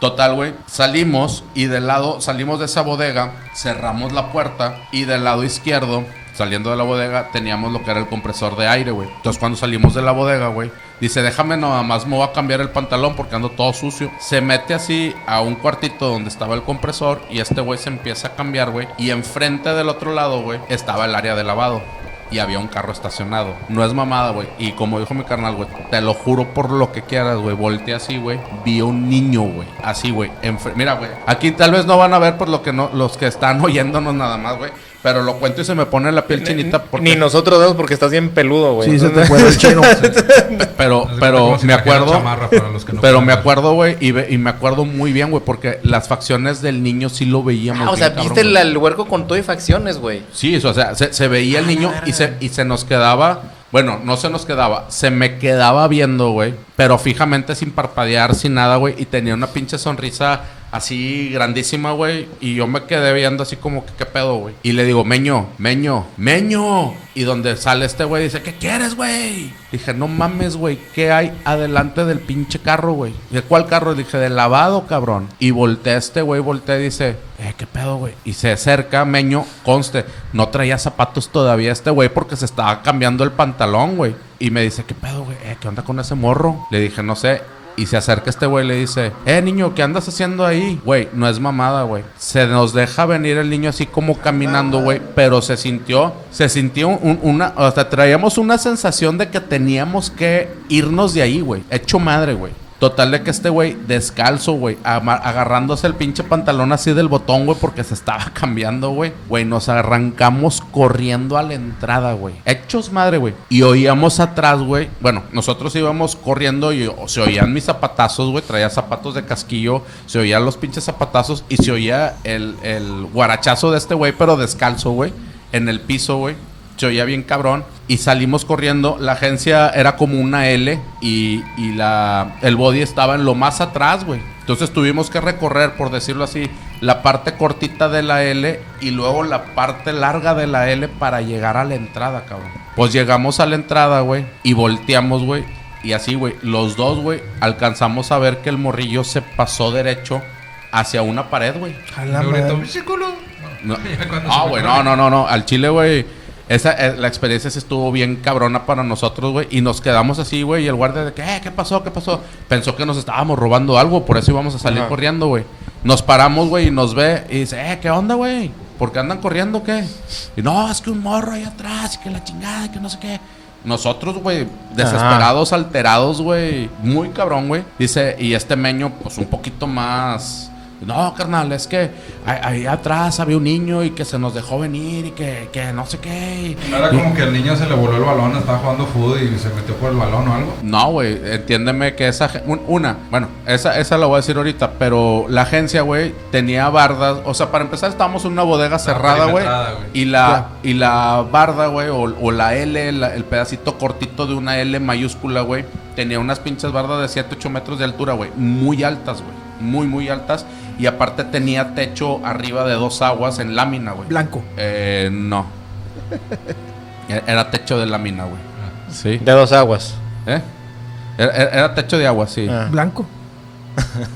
Total, güey. Salimos y del lado, salimos de esa bodega, cerramos la puerta y del lado izquierdo, saliendo de la bodega, teníamos lo que era el compresor de aire, güey. Entonces cuando salimos de la bodega, güey, dice, déjame nada más, me voy a cambiar el pantalón porque ando todo sucio. Se mete así a un cuartito donde estaba el compresor y este güey se empieza a cambiar, güey. Y enfrente del otro lado, güey, estaba el área de lavado. Y había un carro estacionado. No es mamada, güey. Y como dijo mi carnal, güey, te lo juro por lo que quieras, güey. Volteé así, güey. Vi a un niño, güey. Así, güey. Mira, güey. Aquí tal vez no van a ver por lo que no, los que están oyéndonos nada más, güey. Pero lo cuento y se me pone la piel chinita porque. Ni nosotros dos porque estás bien peludo, güey. Sí, se te fue el chino. Pero, pero me acuerdo. chamarra para los que no pero me acuerdo, güey. Y, ve- y me acuerdo muy bien, güey. Porque las facciones del niño sí lo veíamos. Ah, o bien, sea, cabrón, viste el, huerco con todo y facciones, güey. Sí, o sea, se, se veía el niño y se, y se nos quedaba. Bueno, no se nos quedaba, se me quedaba viendo, güey. Pero fijamente sin parpadear, sin nada, güey. Y tenía una pinche sonrisa así grandísima, güey. Y yo me quedé viendo así como que qué pedo, güey. Y le digo, Meño, Meño, Meño. Y donde sale este güey dice, ¿qué quieres, güey? Dije, no mames, güey, ¿qué hay adelante del pinche carro, güey? ¿De cuál carro? Dije, del lavado, cabrón. Y voltea este güey, voltea y dice, eh, ¿qué pedo, güey? Y se acerca, Meño, conste, no traía zapatos todavía este güey porque se estaba cambiando el pantalón, güey. Y me dice, ¿qué pedo, güey? Eh, ¿Qué onda con ese morro? Le dije, no sé. Y se acerca este güey y le dice, eh, niño, ¿qué andas haciendo ahí? Güey, no es mamada, güey. Se nos deja venir el niño así como caminando, güey. Pero se sintió, se sintió un- una, sea, traíamos una sensación de que teníamos que irnos de ahí, güey. Hecho madre, güey. Total de que este güey, descalzo, güey, agarrándose el pinche pantalón así del botón, güey, porque se estaba cambiando, güey. Güey, nos arrancamos corriendo a la entrada, güey. Hechos madre, güey. Y oíamos atrás, güey. Bueno, nosotros íbamos corriendo y se oían mis zapatazos, güey. Traía zapatos de casquillo. Se oían los pinches zapatazos y se oía el, el guarachazo de este güey, pero descalzo, güey. En el piso, güey. Se oía bien cabrón. Y salimos corriendo. La agencia era como una L. Y, y la, el body estaba en lo más atrás, güey. Entonces tuvimos que recorrer, por decirlo así, la parte cortita de la L. Y luego la parte larga de la L para llegar a la entrada, cabrón. Pues llegamos a la entrada, güey. Y volteamos, güey. Y así, güey. Los dos, güey, alcanzamos a ver que el morrillo se pasó derecho hacia una pared, güey. No, Ah, güey, no, no, no, no. Al chile, güey. Esa, eh, la experiencia sí estuvo bien cabrona para nosotros, güey. Y nos quedamos así, güey. Y el guardia de que, eh, ¿qué pasó? ¿Qué pasó? Pensó que nos estábamos robando algo. Por eso íbamos a salir Ajá. corriendo, güey. Nos paramos, güey, y nos ve. Y dice, eh, ¿qué onda, güey? ¿Por qué andan corriendo o qué? Y no, es que un morro ahí atrás. Y que la chingada, y que no sé qué. Nosotros, güey, desesperados, alterados, güey. Muy cabrón, güey. Dice, y este meño, pues un poquito más. No, carnal, es que ahí, ahí atrás había un niño y que se nos dejó venir y que, que no sé qué. y- No era como que el niño se le voló el balón, estaba jugando fútbol y se metió por el balón o algo. No, güey, entiéndeme que esa... un- Una, bueno, esa, esa la voy a decir ahorita, pero la agencia, güey, tenía bardas. O sea, para empezar estábamos en una bodega cerrada, güey. Y la, y la barda, güey, o, o la L, la- el pedacito cortito de una L mayúscula, güey, tenía unas pinches bardas de 7, 8 metros de altura, güey. Muy altas, güey. Muy, muy altas. Y aparte tenía techo arriba de dos aguas en lámina, güey. Blanco. Eh, no. Era- Era techo de lámina, güey. Sí. De dos aguas. ¿Eh? Era, era- era techo de agua, sí. Ah. Blanco.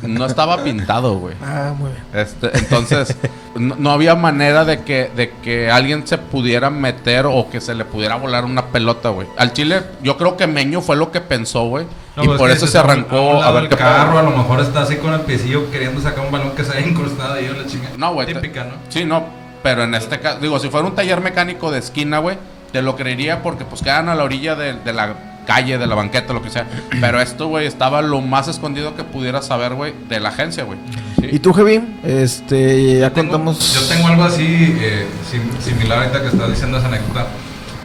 No estaba pintado, güey. Ah, muy bien. Este, entonces, no, no había manera de que, de que alguien se pudiera meter o que se le pudiera volar una pelota, güey. Al Chile, yo creo que Meño fue lo que pensó, güey. No, y pues por es eso se arrancó a, a, ver qué carro, a lo mejor está así con el piecillo queriendo sacar un balón que se haya incrustado ahí o la chingada. No, güey. Típica, ¿no? Sí, no. Pero en este caso, digo, si fuera un taller mecánico de esquina, güey, te lo creería porque pues quedan a la orilla de, de la calle, de la banqueta, lo que sea. Pero esto, güey, estaba lo más escondido que pudiera saber, güey, de la agencia, güey. Sí. ¿Y tú, Jevin? Este, ya contamos. Yo tengo algo así eh, sim- similar ahorita que estás diciendo esa anécdota.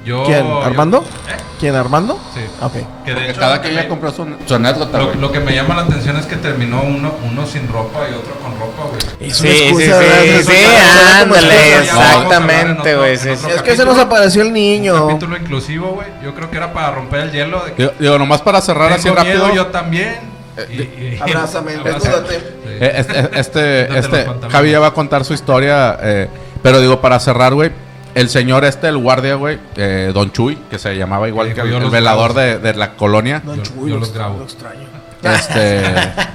Yo, ¿Quién? yo- ¿Armando? ¿Eh? ¿Quien Armando? Sí. Ok. Que de Porque hecho, cada lo que que ella me- compró su, su anécdota, Lo, lo que me llama la atención es que terminó uno, uno sin ropa y otro con ropa, güey. Sí, sí, sí. Es sí, ándale. Ya exactamente, güey, sí, sí. Es que se nos apareció el niño. Capítulo inclusivo, güey. Yo creo que era para romper el hielo. De que Digo, digo, nomás para cerrar así rápido. miedo, yo también. Y- Abrázame, desnúdate. Eh, Este, este, este. Javi ya va a contar su historia, eh, pero digo, para cerrar, güey, el señor este, el guardia, güey, eh, Don Chuy, que se llamaba igual Sí, que yo el, velador de, de la colonia, Don Yo- Chuy, yo lo los grabo. lo extraño. este,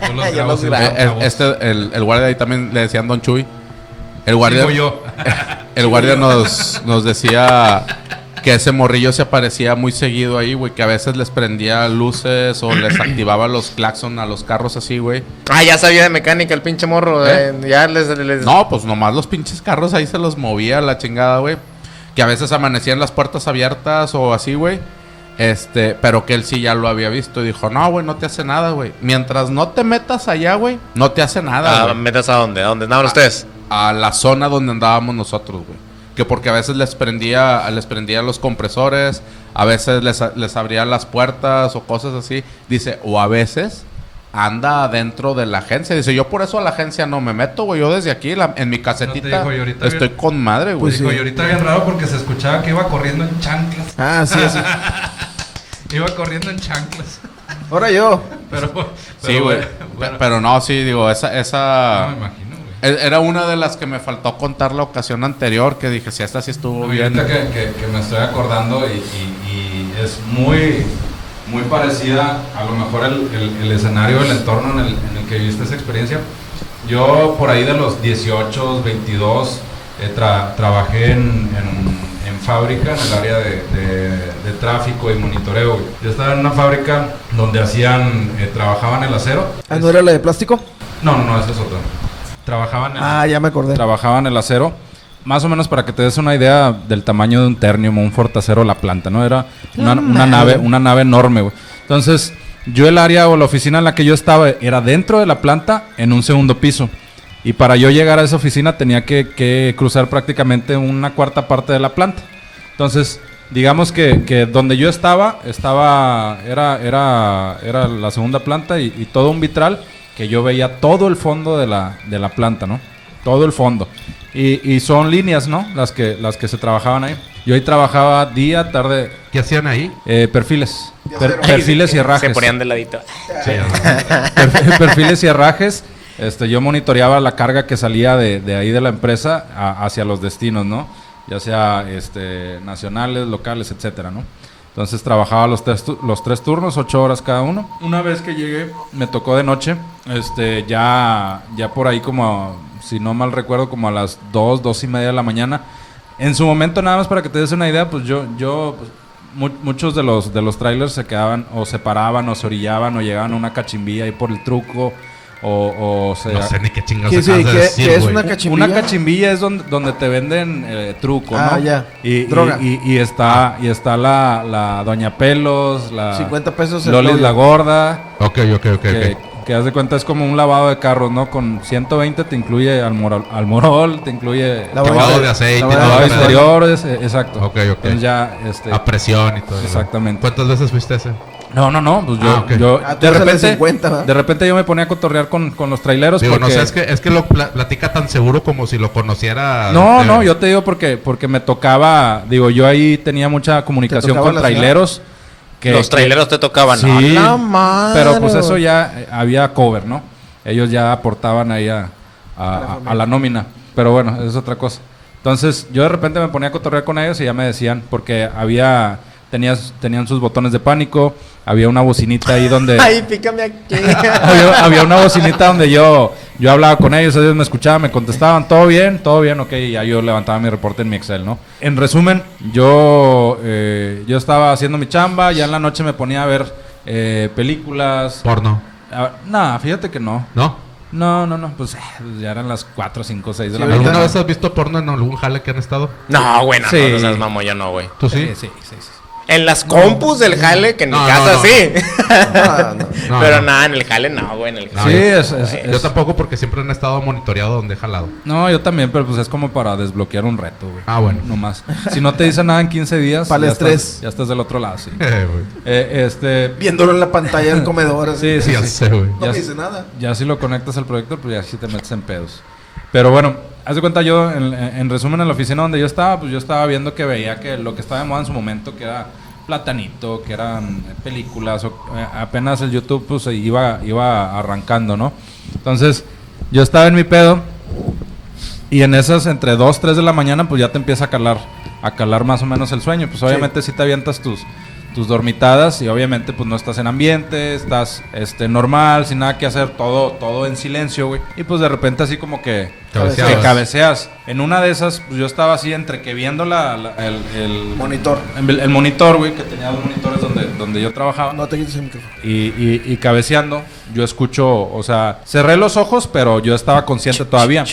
Yo los grabo los eh, eh, este, el, el guardia ahí también le decían Don Chuy. El guardia, Digo yo. el guardia nos, nos decía que ese morrillo se aparecía muy seguido ahí, güey, que a veces les prendía luces o les activaba los claxon a los carros así, güey. Ah, ya sabía de mecánica el pinche morro. ¿Eh? eh, ya les, les- No, pues nomás los pinches carros ahí se los movía la chingada, güey. Que a veces amanecían las puertas abiertas o así, güey. Este, pero que él sí ya lo había visto y dijo, no, güey, no te hace nada, güey. Mientras no te metas allá, güey, no te hace nada, Ah. ¿Metas a dónde? ¿A dónde andaban ustedes? A la zona donde andábamos nosotros, güey. Que porque a veces les prendía, les prendía los compresores, a veces les, les abría las puertas o cosas así. Dice, o a veces anda dentro de la agencia. Dice, yo por eso a la agencia no me meto, güey. Yo desde aquí, la- en mi casetita, estoy bien- con madre, güey. Pues Digo, sí. y ahorita bien raro porque se escuchaba que iba corriendo en chanclas. Ah, sí, sí. Iba corriendo en chanclas. Ahora yo. Pero, pero sí, güey. bueno, Pe- Pero no, sí, digo, esa... no esa me imagino, Era una de las que me faltó contar la ocasión anterior, que dije, si esta sí estuvo bien. Que, que- que me estoy acordando y, y- y es muy, muy parecida a lo mejor el, el- el escenario, el entorno en el, en el que viviste esa experiencia. Yo por ahí de los 18, 22, eh, tra- trabajé en, en- en fábrica, en el área de, de- de tráfico y monitoreo. Yo estaba en una fábrica donde hacían, eh, trabajaban el acero. Ah, ¿no era la de plástico? No, no, no, esa es otra. Trabajaban en, Ah, ya me acordé. trabajaban el acero. Más o menos para que te des una idea del tamaño de un ternium o un fortacero la planta, ¿no? Era una, nave, una nave enorme, güey. Entonces, Yo el área o la oficina en la que yo estaba era dentro de la planta en un segundo piso. Y para yo llegar a esa oficina tenía que, que cruzar prácticamente una cuarta parte de la planta. Entonces, digamos que, que donde yo estaba, estaba era, era, era la segunda planta y, y todo un vitral que yo veía todo el fondo de la, de la planta, ¿no? Todo el fondo. Y, y son líneas, ¿no? Las que, las que se trabajaban ahí. Yo ahí trabajaba día, tarde, ¿Qué hacían ahí? eh, perfiles. Per- perfiles y herrajes. Se ponían de ladito. Perf- perfiles y herrajes. Este, yo monitoreaba la carga que salía de, de ahí de la empresa a- hacia los destinos, ¿no? Ya sea este, nacionales, locales, etcétera, ¿no? Entonces trabajaba los tres, los tres turnos, ocho horas cada uno. Una vez que llegué, me tocó de noche, este, ya, ya por ahí como, si no mal recuerdo, como a las dos, dos y media de la mañana. En su momento, nada más para que te des una idea, pues yo, yo pues, mu- muchos de los, de los trailers se quedaban o se paraban o se orillaban o llegaban a una cachimbilla ahí por el truco o, o se... No sé ni qué chingados ¿Qué, sí, acabas de decir, es una cachimbilla? Una cachimbilla es donde, donde te venden eh, truco, Ah, ¿no? ya. Y, Droga. Y, y- y está, y está la, la Doña Pelos, la 50 pesos Lolis la Gorda, Ok, ok, ok, que, ok. que haz de cuenta es como un lavado de carros, ¿no? Con 120 te incluye almorol, almorol te incluye La Lavado de aceite, lavado de exteriores, eh, exacto. Ok, ok. Entonces ya, este... A presión y todo. eso. Exactamente. ¿Cuántas veces fuiste ese? No, no, no, pues yo, Ah, yo Ah, de repente, 50, ¿verdad? de repente yo me ponía a cotorrear con, con los traileros Digo, porque... no sé, es que, es que lo pla- platica tan seguro como si lo conociera. No, no, yo te digo porque porque me tocaba, digo, yo ahí tenía mucha comunicación con traileros. Que, Los traileros te tocaban. Sí, ¡A la madre, pero pues eso ya eh, había cover, ¿no? Ellos ya aportaban ahí a, a- a- a la nómina. Pero bueno, es otra cosa. Entonces yo de repente me ponía a cotorrear con ellos y ya me decían, porque había, tenías, tenían sus botones de pánico, había una bocinita ahí donde... Ay, pícame aquí. había, había una bocinita donde yo, yo hablaba con ellos, ellos me escuchaban, me contestaban, todo bien, todo bien, ok, y ya yo levantaba mi reporte en mi Excel, ¿no? En resumen, yo, eh, yo estaba haciendo mi chamba, ya en la noche me ponía a ver eh, películas. Porno. Ah, no, fíjate que no. ¿No? No, no, no, pues eh, ya eran las 4, 5, 6 de Sí, la mañana. ¿Alguna vez has visto porno en algún jale que han estado? No, güey, no, Sí. no, no seas mamón, yo no, güey. ¿Tú sí? Sí, sí, sí, sí. En las compus del jale, que en No, mi no, casa no. sí. No. No, Pero no. nada, en el jale no, güey, en el jale. sí, yo- es, es- Yo es- tampoco porque siempre han estado monitoreado donde he jalado. No, yo también, pero pues es como para desbloquear un reto, güey. Ah, bueno. No más. Si no te dicen nada en 15 días, Para el ya estrés. Estás, ya estás del otro lado, sí. Eh, güey. Eh, este, Viéndolo en la pantalla del comedor. así. sí, sí, ya sí. sé, güey. No Ya me sé. dice nada. Ya si lo conectas al proyector, pues ya sí te metes en pedos. Pero bueno, haz de cuenta yo, en, en resumen, en la oficina donde yo estaba, pues yo estaba viendo que veía que lo que estaba de moda en su momento, que era Platanito, que eran eh, películas, o, eh, apenas el YouTube pues iba, iba arrancando, ¿no? Entonces, yo estaba en mi pedo y en esas entre 2, 3 de la mañana, pues ya te empieza a calar, a calar más o menos el sueño. Pues obviamente si te avientas tus, tus dormitadas y obviamente pues no estás en ambiente, estás este normal, sin nada que hacer, todo, todo en silencio, güey. Y pues de repente así como que Cabeceabas. te cabeceas. En una de esas, pues yo estaba así entre que viendo la, la- el, el- Monitor. el, el monitor, güey, que tenía dos monitores donde, donde yo trabajaba. No te quites el micrófono. Y, y- y cabeceando, yo escucho, o sea, cerré los ojos, pero yo estaba consciente todavía.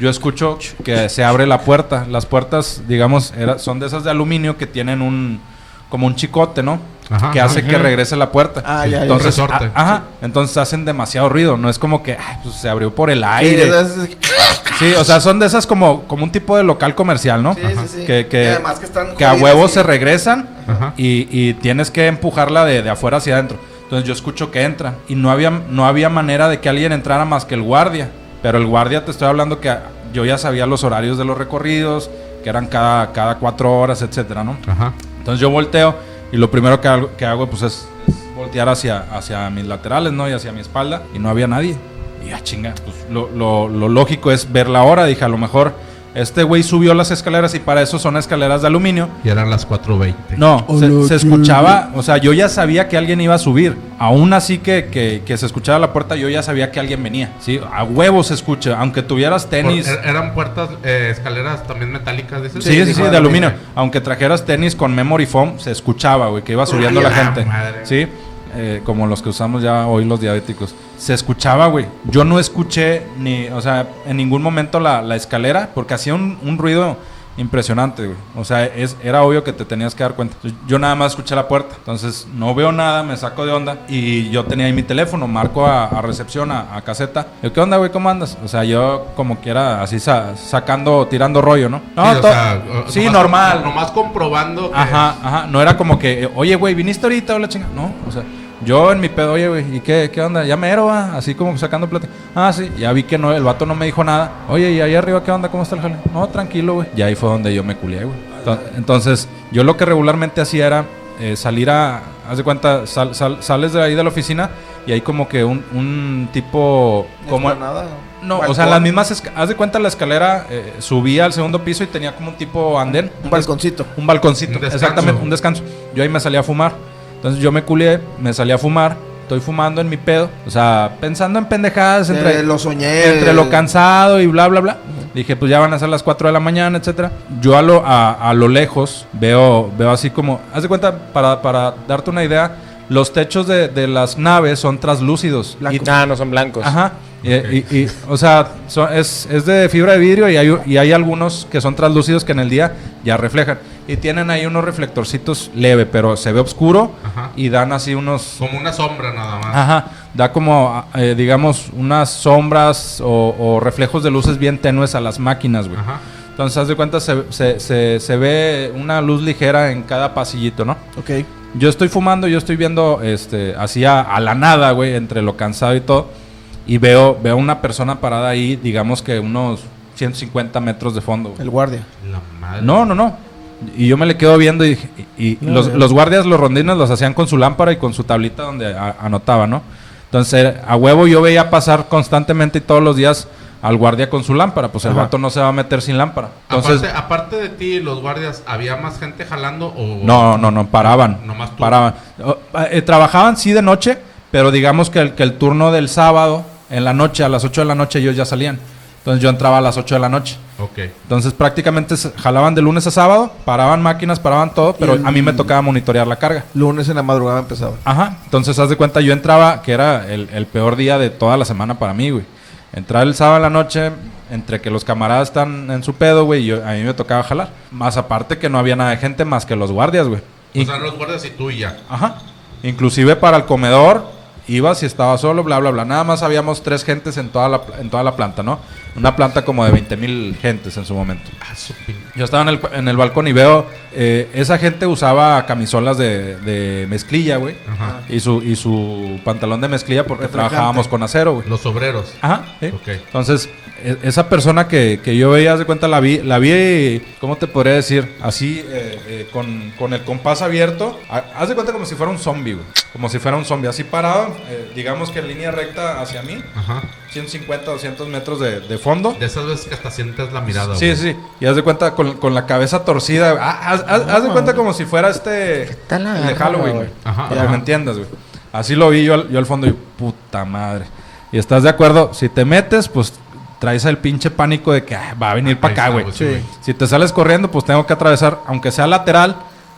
Yo escucho que se abre la puerta. Las puertas, digamos, era- son de esas de aluminio que tienen un, como un chicote, ¿no? Ajá, que ajá. hace que regrese la puerta. Ah, ya, ya. Entonces, Resorte. a- ajá, entonces hacen demasiado ruido. No es como que ay, pues, se abrió por el aire. esas- Sí, o sea, son de esas como, como un tipo de local comercial, ¿no? Sí, sí, sí. Que, que, además que están que a huevos se regresan Ajá. y, y tienes que empujarla de, de afuera hacia adentro. Entonces yo escucho que entra y no había, no había manera de que alguien entrara más que el guardia. Pero el guardia te estoy hablando que yo ya sabía los horarios de los recorridos, que eran cada, cada cuatro horas, etcétera, ¿no? Ajá. Entonces yo volteo y lo primero que hago, que hago pues es, es voltear hacia, hacia mis laterales, ¿no? Y hacia mi espalda y no había nadie. Y ya chinga, pues lo, lo- lo lógico es ver la hora. Dije, a lo mejor este güey subió las escaleras y para eso son escaleras de aluminio. Y eran las 4.20. No, Hola, se, se tío. escuchaba, o sea, yo ya sabía que alguien iba a subir. Aún así que, que, que se escuchaba la puerta, yo ya sabía que alguien venía. Sí, a huevo se escucha, aunque tuvieras Por- tenis. er- eran puertas, eh, escaleras también metálicas, dices. Sí, sí, sí, sí, de de aluminio. Aunque trajeras tenis con memory foam, se escuchaba, güey, que iba subiendo la la gente. madre. Sí, eh, como los que usamos ya hoy los diabéticos. Se escuchaba, güey. Yo no escuché ni, o sea, en ningún momento la, la escalera, porque hacía un, un ruido impresionante, güey. O sea, es, era obvio que te tenías que dar cuenta. Yo nada más escuché la puerta. Entonces, no veo nada, me saco de onda. Y yo tenía ahí mi teléfono, marco a, a recepción, a, a caseta. Yo, ¿qué onda, güey? ¿Cómo andas? O sea, yo como quiera, así sa- sacando, tirando rollo, ¿no? No, Sí, o to- sea, o- sí, nomás- normal. Nomás comprobando. que- Ajá, ajá. No era como que, oye, güey, viniste ahorita o la chinga. No, o sea, yo en mi pedo, oye, güey, ¿y qué, qué onda? Ya mero, va. Así como sacando plata. Ah, sí, ya vi que no, el vato no me dijo nada. Oye, ¿y ahí arriba qué onda? ¿Cómo está el jale? No, tranquilo, güey. Y ahí fue donde yo me culié, güey. Ento- Entonces, yo lo que regularmente hacía era eh, salir a. Haz de cuenta, sal- sal- sales de ahí de la oficina y hay como que un, un tipo. Como, nada. no, o sea, las mismas. Haz de cuenta la escalera, eh, subía al segundo piso y tenía como un tipo andén. Un balconcito. Un balconcito, Un exactamente, un descanso. Yo ahí me salía a fumar. Entonces yo me culié, me salí a fumar. Estoy fumando en mi pedo. O sea, pensando en pendejadas entre, Eh, lo soñé. entre lo cansado y bla, bla, bla. Dije, pues ya van a ser las 4 de la mañana, etcétera. Yo a lo, a, a lo lejos veo, veo así como. Haz de cuenta, para, para darte una idea, los techos de, de las naves son translúcidos. Y- Ah, no son blancos. Ajá. Y, y- y, o sea, son- es, es de fibra de vidrio y hay, y hay algunos que son translúcidos que en el día ya reflejan. Y tienen ahí unos reflectorcitos leve, pero se ve oscuro Ajá. y dan así unos... Como una sombra nada más. Ajá, da como, eh, digamos, unas sombras o, o reflejos de luces bien tenues a las máquinas, güey. Ajá. Entonces, haz de cuenta, se, se, se, se ve una luz ligera en cada pasillito, ¿no? Ok. Yo estoy fumando, yo estoy viendo este, así a, a la nada, güey, entre lo cansado y todo. Y veo, veo una persona parada ahí, digamos que unos 150 metros de fondo. güey. El guardia. La madre. No, no, no. Y yo me le quedo viendo y, dije- y- y No, los, los guardias, los rondines, los hacían con su lámpara y con su tablita donde a- anotaba, ¿no? Entonces, a huevo yo veía pasar constantemente y todos los días al guardia con su lámpara. Pues el vato no se va a meter sin lámpara. Entonces, aparte, aparte de ti, los guardias, ¿había más gente jalando o...? No, no, no, paraban. Nomás tú. Paraban. Eh, trabajaban sí de noche, pero digamos que el, que el turno del sábado, en la noche, a las 8 de la noche, ellos ya salían. Entonces yo entraba a las 8 de la noche. Ok. Entonces prácticamente se- jalaban de lunes a sábado, paraban máquinas, paraban todo, pero el- a mí me tocaba monitorear la carga. Lunes en la madrugada empezaba. Ajá. Entonces haz de cuenta, yo entraba, que era el, el peor día de toda la semana para mí, güey. Entrar el sábado en la noche, entre que los camaradas están en su pedo, güey, y yo- a mí me tocaba jalar. Más aparte que no había nada de gente más que los guardias, güey. O sea, los guardias y tú y ya. Ajá. Inclusive para el comedor ibas y estaba solo, bla, bla, bla. Nada más habíamos tres gentes en toda la, en toda la planta, ¿no? Una planta como de 20 mil gentes en su momento. Ah, Yo estaba en el, en el balcón y veo, eh, esa gente usaba camisolas de, de mezclilla, güey. Y su, y su pantalón de mezclilla porque Reflejante. trabajábamos con acero, güey. Los obreros. Ajá, sí. Ok. Entonces, e- esa persona que, que yo veía, haz de cuenta, la vi, la vi, ¿cómo te podría decir? Así, eh, eh, con, con el compás abierto. Ha- Haz de cuenta como si fuera un zombie, güey. Como si fuera un zombie. Así parado, eh, digamos que en línea recta hacia mí. Ajá. 150, 200 metros de, de fondo. De esas veces que hasta sientes la mirada. Sí, güey. sí. Y haz de cuenta con, con la cabeza torcida. Ah, haz, haz- haz de cuenta como si fuera este... tal la el de Halloween, güey? Ajá, Para que me entiendas, güey. Así lo vi yo, al- yo al fondo y puta madre. Y estás de acuerdo, si te metes, pues traes el pinche pánico de que ah, va a venir para acá, está, güey. sí. Si te sales corriendo, pues tengo que atravesar, aunque sea lateral,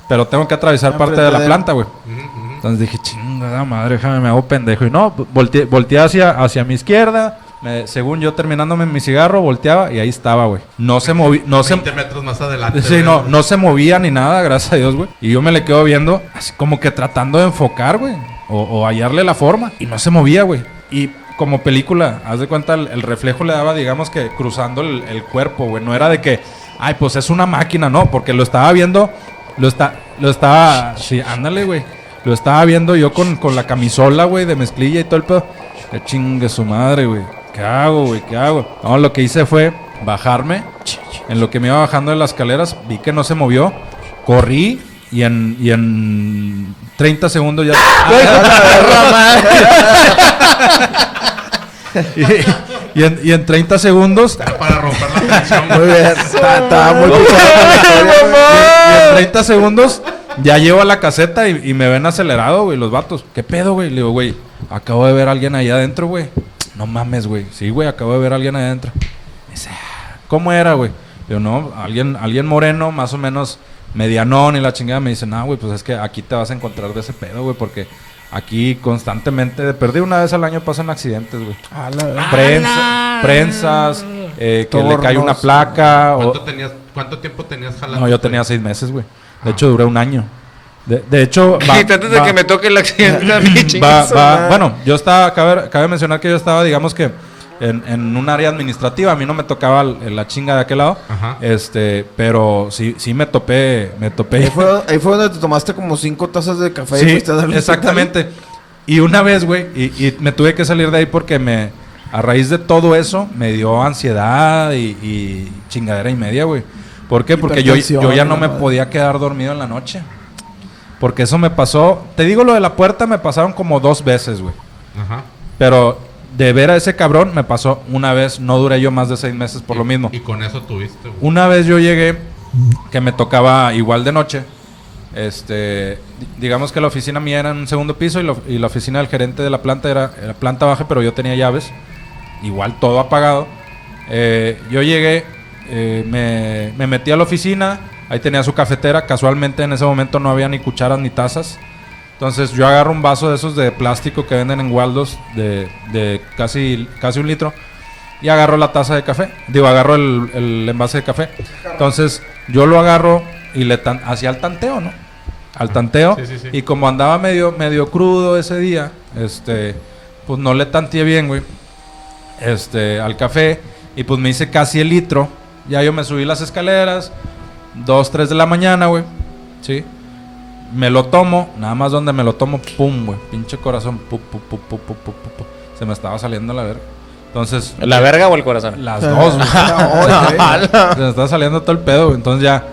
pero tengo que atravesar Ah, parte de la de planta, güey. Ujú, ujú. Entonces dije, chingada madre, déjame, me hago pendejo. Y no, volteé, volteé hacia, hacia mi izquierda. Me- según yo terminándome mi cigarro, volteaba y ahí estaba, güey. No se moví, no se, 20 metros más adelante. Sí, no, no se movía ni nada, gracias a Dios, güey. Y yo me le quedo viendo, así como que tratando de enfocar, güey. O, o hallarle la forma. Y no se movía, güey. Y como película, haz de cuenta, el, el reflejo le daba, digamos que cruzando el, el cuerpo, güey. No era de que, ay, pues es una máquina, no. Porque lo estaba viendo, lo, está, lo estaba, sí, ándale, güey. Lo estaba viendo yo con, con la camisola, güey, de mezclilla y todo el pedo. Que chingue su madre, güey. ¿Qué hago, güey? ¿Qué hago? No, lo que hice fue bajarme. En lo que me iba bajando de las escaleras, vi que no se movió. Corrí y en, y en 30 segundos ya. y, y en, y en 30 segundos. Para romper la tensión. Muy bien. Está- Estaba muy y, y en 30 segundos ya llego a la caseta y, y me ven acelerado, güey, los vatos. ¿Qué pedo, güey? Le digo, güey, acabo de ver a alguien allá adentro, güey. No mames, güey. Sí, güey, acabo de ver a alguien adentro. Me dice, "Ah, ¿cómo era, güey? Yo, no, alguien, alguien moreno, más o menos medianón y la chingada. Me dice, no, güey, pues es que aquí te vas a encontrar de ese pedo, güey, porque aquí constantemente, de perdí una vez al año pasan accidentes, güey. Prensa, prensas, eh, que le cae una placa. o- ¿Cuánto tenías, ¿Cuánto tiempo tenías jalando? No, yo tenía seis meses, güey. De hecho, duré un año. De, de hecho, antes de que me toque el accidente a mí, va- va- bueno, yo estaba, cabe, cabe mencionar que yo estaba, digamos que en, en un área administrativa, a mí no me tocaba la chinga de aquel lado, Ajá. este, pero sí, sí me topé, me Ahí topé. fue, ahí fue donde te tomaste como cinco tazas de café y Sí, a darle exactamente. Y una vez, güey, y, y me tuve que salir de ahí porque me, a raíz de todo eso, me dio ansiedad y, y chingadera y media, güey. ¿Por qué? Porque yo, yo ya no me podía quedar dormido en la noche. Porque eso me pasó, te digo lo de la puerta, me pasaron como dos veces, güey. Ajá. Pero de ver a ese cabrón me pasó una vez, no duré yo más de seis meses por lo mismo. Y con eso tuviste, güey. Una vez yo llegué, que me tocaba igual de noche. Este, di- digamos que la oficina mía era en un segundo piso y, lo- y la oficina del gerente de la planta era, era planta baja, pero yo tenía llaves. Igual todo apagado. Eh, yo llegué, eh, me, me metí a la oficina, ahí tenía su cafetera. Casualmente en ese momento no había ni cucharas ni tazas. Entonces yo agarro un vaso de esos de plástico que venden en Waldos de, de casi, casi un litro y agarro la taza de café. Digo, agarro el, el envase de café. Entonces yo lo agarro y le tan, hacía el tanteo, ¿no? Al tanteo. Sí, sí, sí. Y como andaba medio, medio crudo ese día, este, pues no le tanteé bien, güey. Este, al café. Y pues me hice casi el litro. Ya yo me subí las escaleras. 2, 3 de la mañana, güey. Sí. Me lo tomo, nada más donde me lo tomo, pum, güey. Pinche corazón, pu, pu, pu, Se me estaba saliendo la verga. Entonces. ¿La eh, verga o el corazón? Las dos, güey. Se me estaba saliendo todo el pedo. Entonces ya,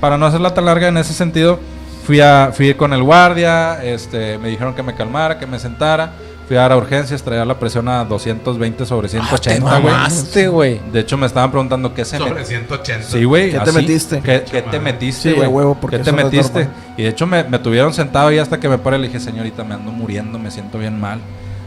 para no hacerla tan larga en ese sentido, fui, a, fui con el guardia, este, me dijeron que me calmara, que me sentara. Fui a dar a urgencias, traía la presión a 220 sobre 180, güey. mamaste, güey. de hecho, me estaban preguntando qué se. Sobre 180. Sí, güey. ¿Qué te metiste? ¿Qué, qué te metiste, Sí, güey? huevo, porque ¿Qué te metiste? normal. y de hecho me, me tuvieron sentado ahí hasta que me paré. Le dije, señorita, me ando muriendo, me siento bien mal.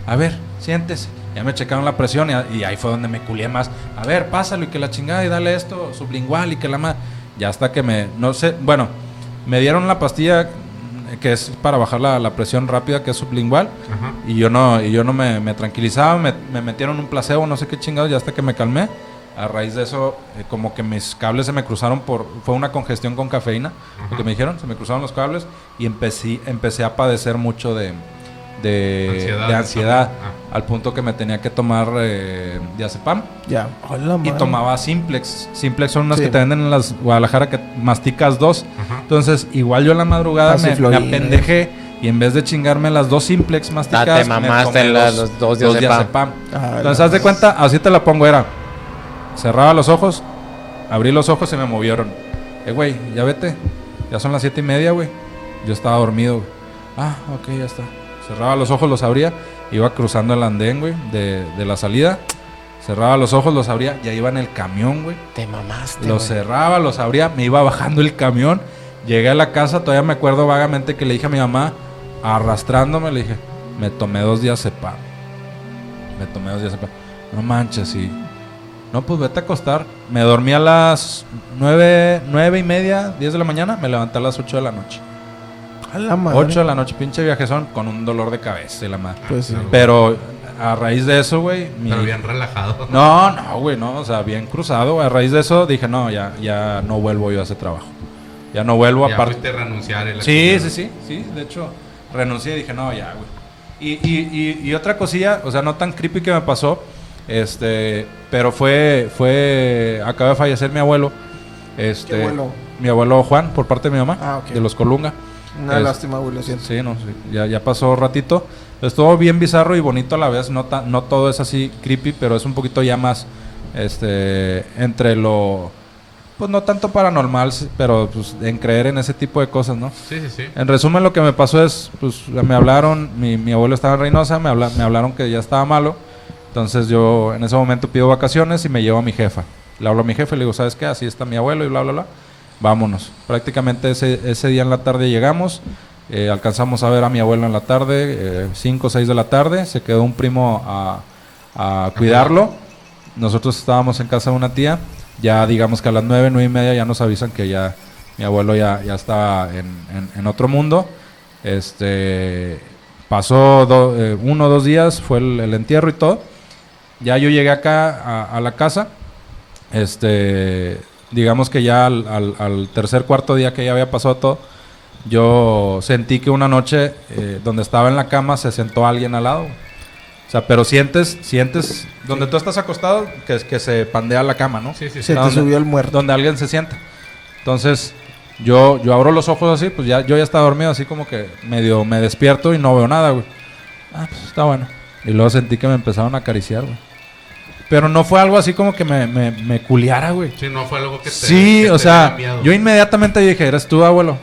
A ver, siéntese. Ya me checaron la presión y, y ahí fue donde me culié más. A ver, pásalo y que la chingada y dale esto sublingual y que la más. Ya hasta que me, no sé, bueno, me dieron la pastilla que es para bajar la, la presión rápida, que es sublingual. Ajá. Y yo no, y yo no me, me tranquilizaba, me, me metieron un placebo, no sé qué chingados, ya hasta que me calmé. A raíz de eso, eh, como que mis cables se me cruzaron por... Fue una congestión con cafeína, lo que me dijeron, se me cruzaron los cables y empecé, empecé a padecer mucho de, de Ansiedad. de ansiedad, Ah. al punto que me tenía que tomar eh, diazepam Ya. Y tomaba Simplex. Simplex son unas Sí. que te venden en las Guadalajara que masticas dos. Ajá. Entonces, igual yo en la madrugada me, me apendejé y en vez de chingarme las dos Simplex masticadas, Ah, te me mamaste las- los dos diazepam. Ah, Entonces, haz de cuenta, así te la pongo, era, cerraba los ojos, abrí los ojos y me movieron. Eh, güey, ya vete, ya son las siete y media, güey. Yo estaba dormido, güey. Ah, ok, ya está. Cerraba los ojos, los abría, iba cruzando el andén, güey, de, de la salida. Cerraba los ojos, los abría, ya iba en el camión, güey. Te mamaste, Los güey. cerraba, los abría, me iba bajando el camión. Llegué a la casa, todavía me acuerdo vagamente que le dije a mi mamá, arrastrándome, le dije, me tomé dos días sepa. Me tomé dos días sepa. No manches, y. No, pues vete a acostar. Me dormí a las nueve, nueve y media, diez de la mañana, me levanté a las ocho de la noche. A la madre. Ocho de la noche, pinche viajezón, con un dolor de cabeza y la madre. Pues sí. Pero a raíz de eso, güey. mi- Pero bien relajado. no, no, güey, no, o sea, bien cruzado. A raíz de eso dije, no, ya, ya no vuelvo yo a ese trabajo. Ya no vuelvo Ya aparte. fuiste a renunciar. la Sí, sí, sí, sí, de hecho, renuncié y dije, no, ya, güey. Y, y, y, y otra cosilla, o sea, no tan creepy que me pasó, este, pero fue, fue, acaba de fallecer mi abuelo, este, ¿Qué abuelo? mi abuelo Juan, por parte de mi mamá, Ah, ok. de los Colunga. Una Es- lástima, güey, lo siento. Sí, no, sí, ya, ya pasó ratito. Estuvo bien bizarro y bonito a la vez. No, ta- no todo es así creepy, pero es un poquito ya más este entre lo. Pues no tanto paranormal, pero pues en creer en ese tipo de cosas, ¿no? Sí, sí, sí. En resumen, lo que me pasó es, pues me hablaron, mi, mi abuelo estaba en Reynosa, me, habla- me hablaron que ya estaba malo. Entonces yo en ese momento pido vacaciones y me llevo a mi jefa. Le hablo a mi jefe y le digo, ¿sabes qué? Así está mi abuelo y bla, bla, bla. Vámonos. Prácticamente ese, ese día en la tarde llegamos. eh, alcanzamos a ver a mi abuelo en la tarde, 5 o 6 de la tarde. Se quedó un primo a, a cuidarlo. Nosotros estábamos en casa de una tía. Ya digamos que a las 9, 9 y media ya nos avisan que ya mi abuelo ya, ya estaba en, en- en otro mundo. Este pasó do- eh, uno o dos días, fue el, el entierro y todo. Ya yo llegué acá a, a la casa. Este digamos que ya al, al- al tercer, cuarto día que ya había pasado todo, yo sentí que una noche eh, donde estaba en la cama se sentó alguien al lado. O sea, pero sientes, sientes, donde tú estás acostado, que, que se pandea la cama, ¿no? Sí, sí, sí. Se te Donde- subió el muerto. Donde alguien se sienta. Entonces, yo, yo abro los ojos así, pues ya, yo ya estaba dormido, así como que medio me despierto y no veo nada, güey. Ah, pues está bueno. Y luego sentí que me empezaron a acariciar, güey. Pero no fue algo así como que me, me, me culiara, güey. Sí, no fue algo que te Sí, que o te sea, miedo. yo inmediatamente dije, eres tú, abuelo.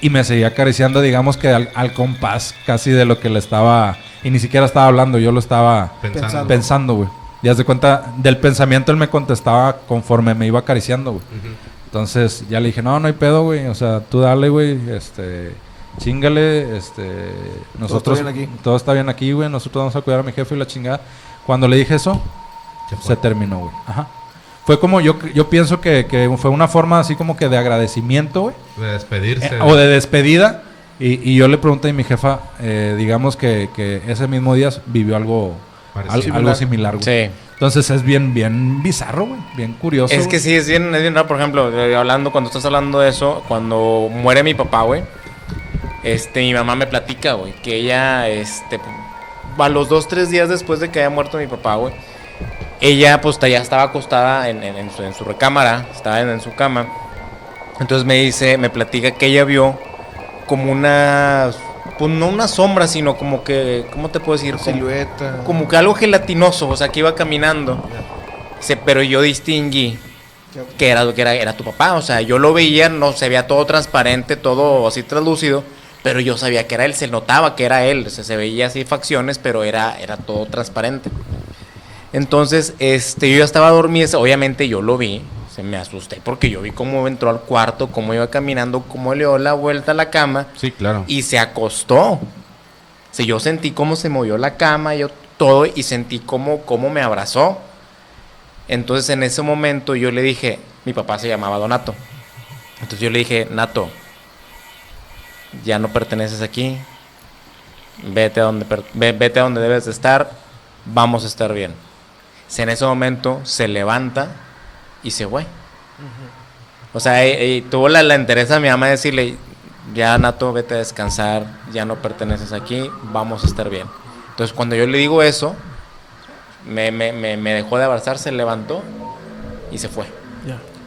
Y me seguía acariciando, digamos que al, al compás casi de lo que le estaba... Y ni siquiera estaba hablando, yo lo estaba pensando. pensando, güey. Y haz de cuenta, del pensamiento él me contestaba conforme me iba acariciando, güey. Entonces ya le dije, no, no hay pedo, güey. O sea, tú dale, güey. Este, chingale, este, nosotros, está bien aquí. todo está bien aquí, güey. Nosotros vamos a cuidar a mi jefe y la chingada. Cuando le dije eso, Se terminó, güey. Ajá. Fue como, yo, yo pienso que, que fue una forma así como que de agradecimiento, güey. De despedirse. Eh, o de despedida. Y, y yo le pregunté a mi jefa, eh, digamos que, que ese mismo día vivió algo, al- algo similar, güey. Sí. Entonces es bien, bien bizarro, güey. Bien curioso. Es que güey. sí, es bien, es bien raro. Por ejemplo, eh, hablando, cuando estás hablando de eso, cuando muere mi papá, güey, este, mi mamá me platica, güey, que ella, este, a los dos, tres días después de que haya muerto mi papá, güey, ella, pues, ya estaba acostada en, en- en su, en su recámara, estaba en, su cama. Entonces me dice, me platica que ella vio como una, pues, no una sombra, sino como que, ¿cómo te puedo decir? Como- Silueta. como que algo gelatinoso, o sea, que iba caminando. Dice, pero yo distinguí que era, que era, era tu papá, o sea, yo lo veía, no se veía todo transparente, todo así translúcido, pero yo sabía que era él, se notaba que era él, o sea, se veía así facciones, pero era, era todo transparente. Entonces, este, yo ya estaba dormido, obviamente yo lo vi, se me asusté porque yo vi cómo entró al cuarto, cómo iba caminando, cómo le dio la vuelta a la cama Sí, claro. y se acostó. O sea, yo sentí cómo se movió la cama, yo todo, y sentí cómo, cómo me abrazó. Entonces en ese momento yo le dije, mi papá se llamaba Donato. Entonces yo le dije, Nato, ya no perteneces aquí, vete a donde, vete a donde debes de estar, vamos a estar bien. Si en ese momento se levanta y se fue. O sea, tuvo la, la interés a mi mamá de decirle, ya Nato, vete a descansar, ya no perteneces aquí, vamos a estar bien. Entonces cuando yo le digo eso, me, me, me, me dejó de abrazar, se levantó y se fue.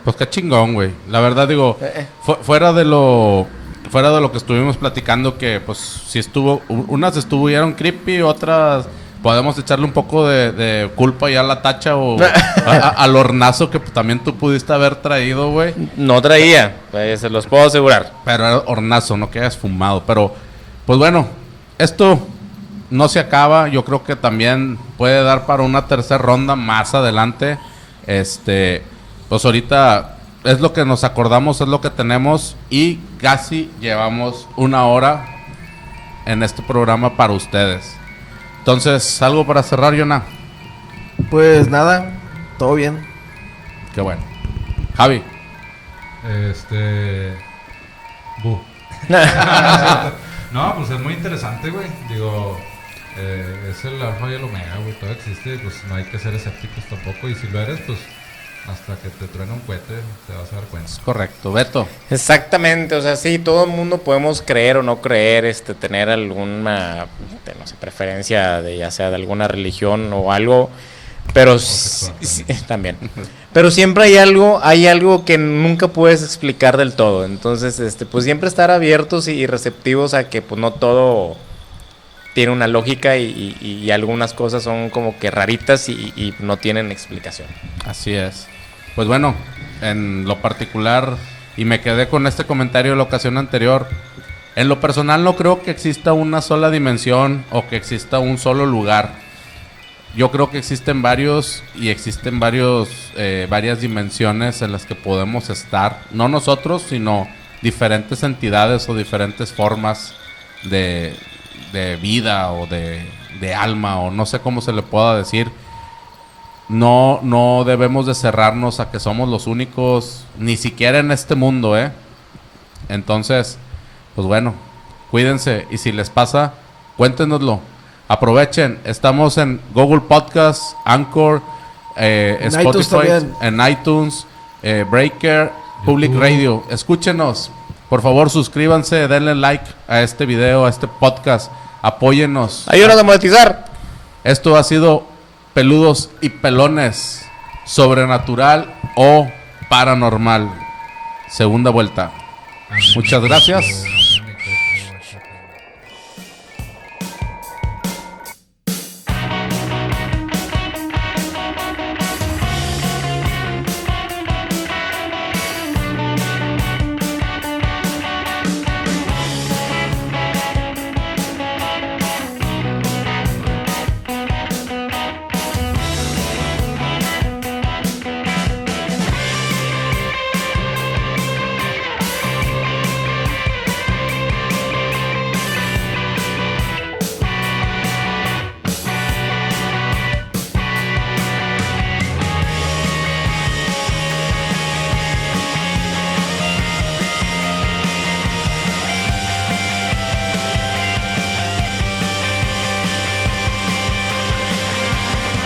Pues qué chingón, güey. La verdad digo, Eh, eh. fu- fuera de lo fuera de lo que estuvimos platicando que pues sí estuvo unas estuvieron creepy, otras podemos echarle un poco de, de culpa ya a la tacha o a- a- al hornazo que también tú pudiste haber traído, güey. No traía, pues, se los puedo asegurar. Pero era hornazo, no que hayas fumado. Pero, pues bueno, esto no se acaba. Yo creo que también puede dar para una tercera ronda más adelante. Este, pues ahorita es lo que nos acordamos, es lo que tenemos. Y casi llevamos una hora en este programa para ustedes. Entonces, algo para cerrar, Yona. Pues nada, todo bien. Qué bueno. Javi. Este. Bu. no, pues es muy interesante, güey. Digo, eh, es el alfa y el omega, güey. Todo existe, pues no hay que ser escépticos tampoco. Y si lo eres, pues hasta que te truene un cohete, te vas a dar cuenta. Correcto. Beto. Exactamente, o sea, sí, todo el mundo podemos creer o no creer, este, tener alguna, este, no sé, preferencia de ya sea de alguna religión o algo, pero sí, también. Pero siempre hay algo, hay algo que nunca puedes explicar del todo. Entonces, este, pues siempre estar abiertos y receptivos a que pues no todo tiene una lógica y, algunas cosas son como que raritas y, y no tienen explicación. Así es. Pues bueno, en lo particular, y me quedé con este comentario de la ocasión anterior, en lo personal no creo que exista una sola dimensión o que exista un solo lugar. Yo creo que existen varios y existen varios, eh, varias dimensiones en las que podemos estar, no nosotros, sino diferentes entidades o diferentes formas de, de vida o de, de alma o no sé cómo se le pueda decir no, no debemos de cerrarnos a que somos los únicos, ni siquiera en este mundo, ¿eh? Entonces, pues bueno, cuídense y si les pasa, cuéntenoslo. Aprovechen, estamos en Google Podcast, Anchor, eh, En iTunes Spotify, también. en iTunes. eh, Breaker Public Radio. Escúchenos. Por favor, suscríbanse, denle like a este video, a este podcast. Apóyennos. Ayúdanos a monetizar. Esto ha sido Peludos y Pelones. Sobrenatural o paranormal. Segunda vuelta. Muchas gracias.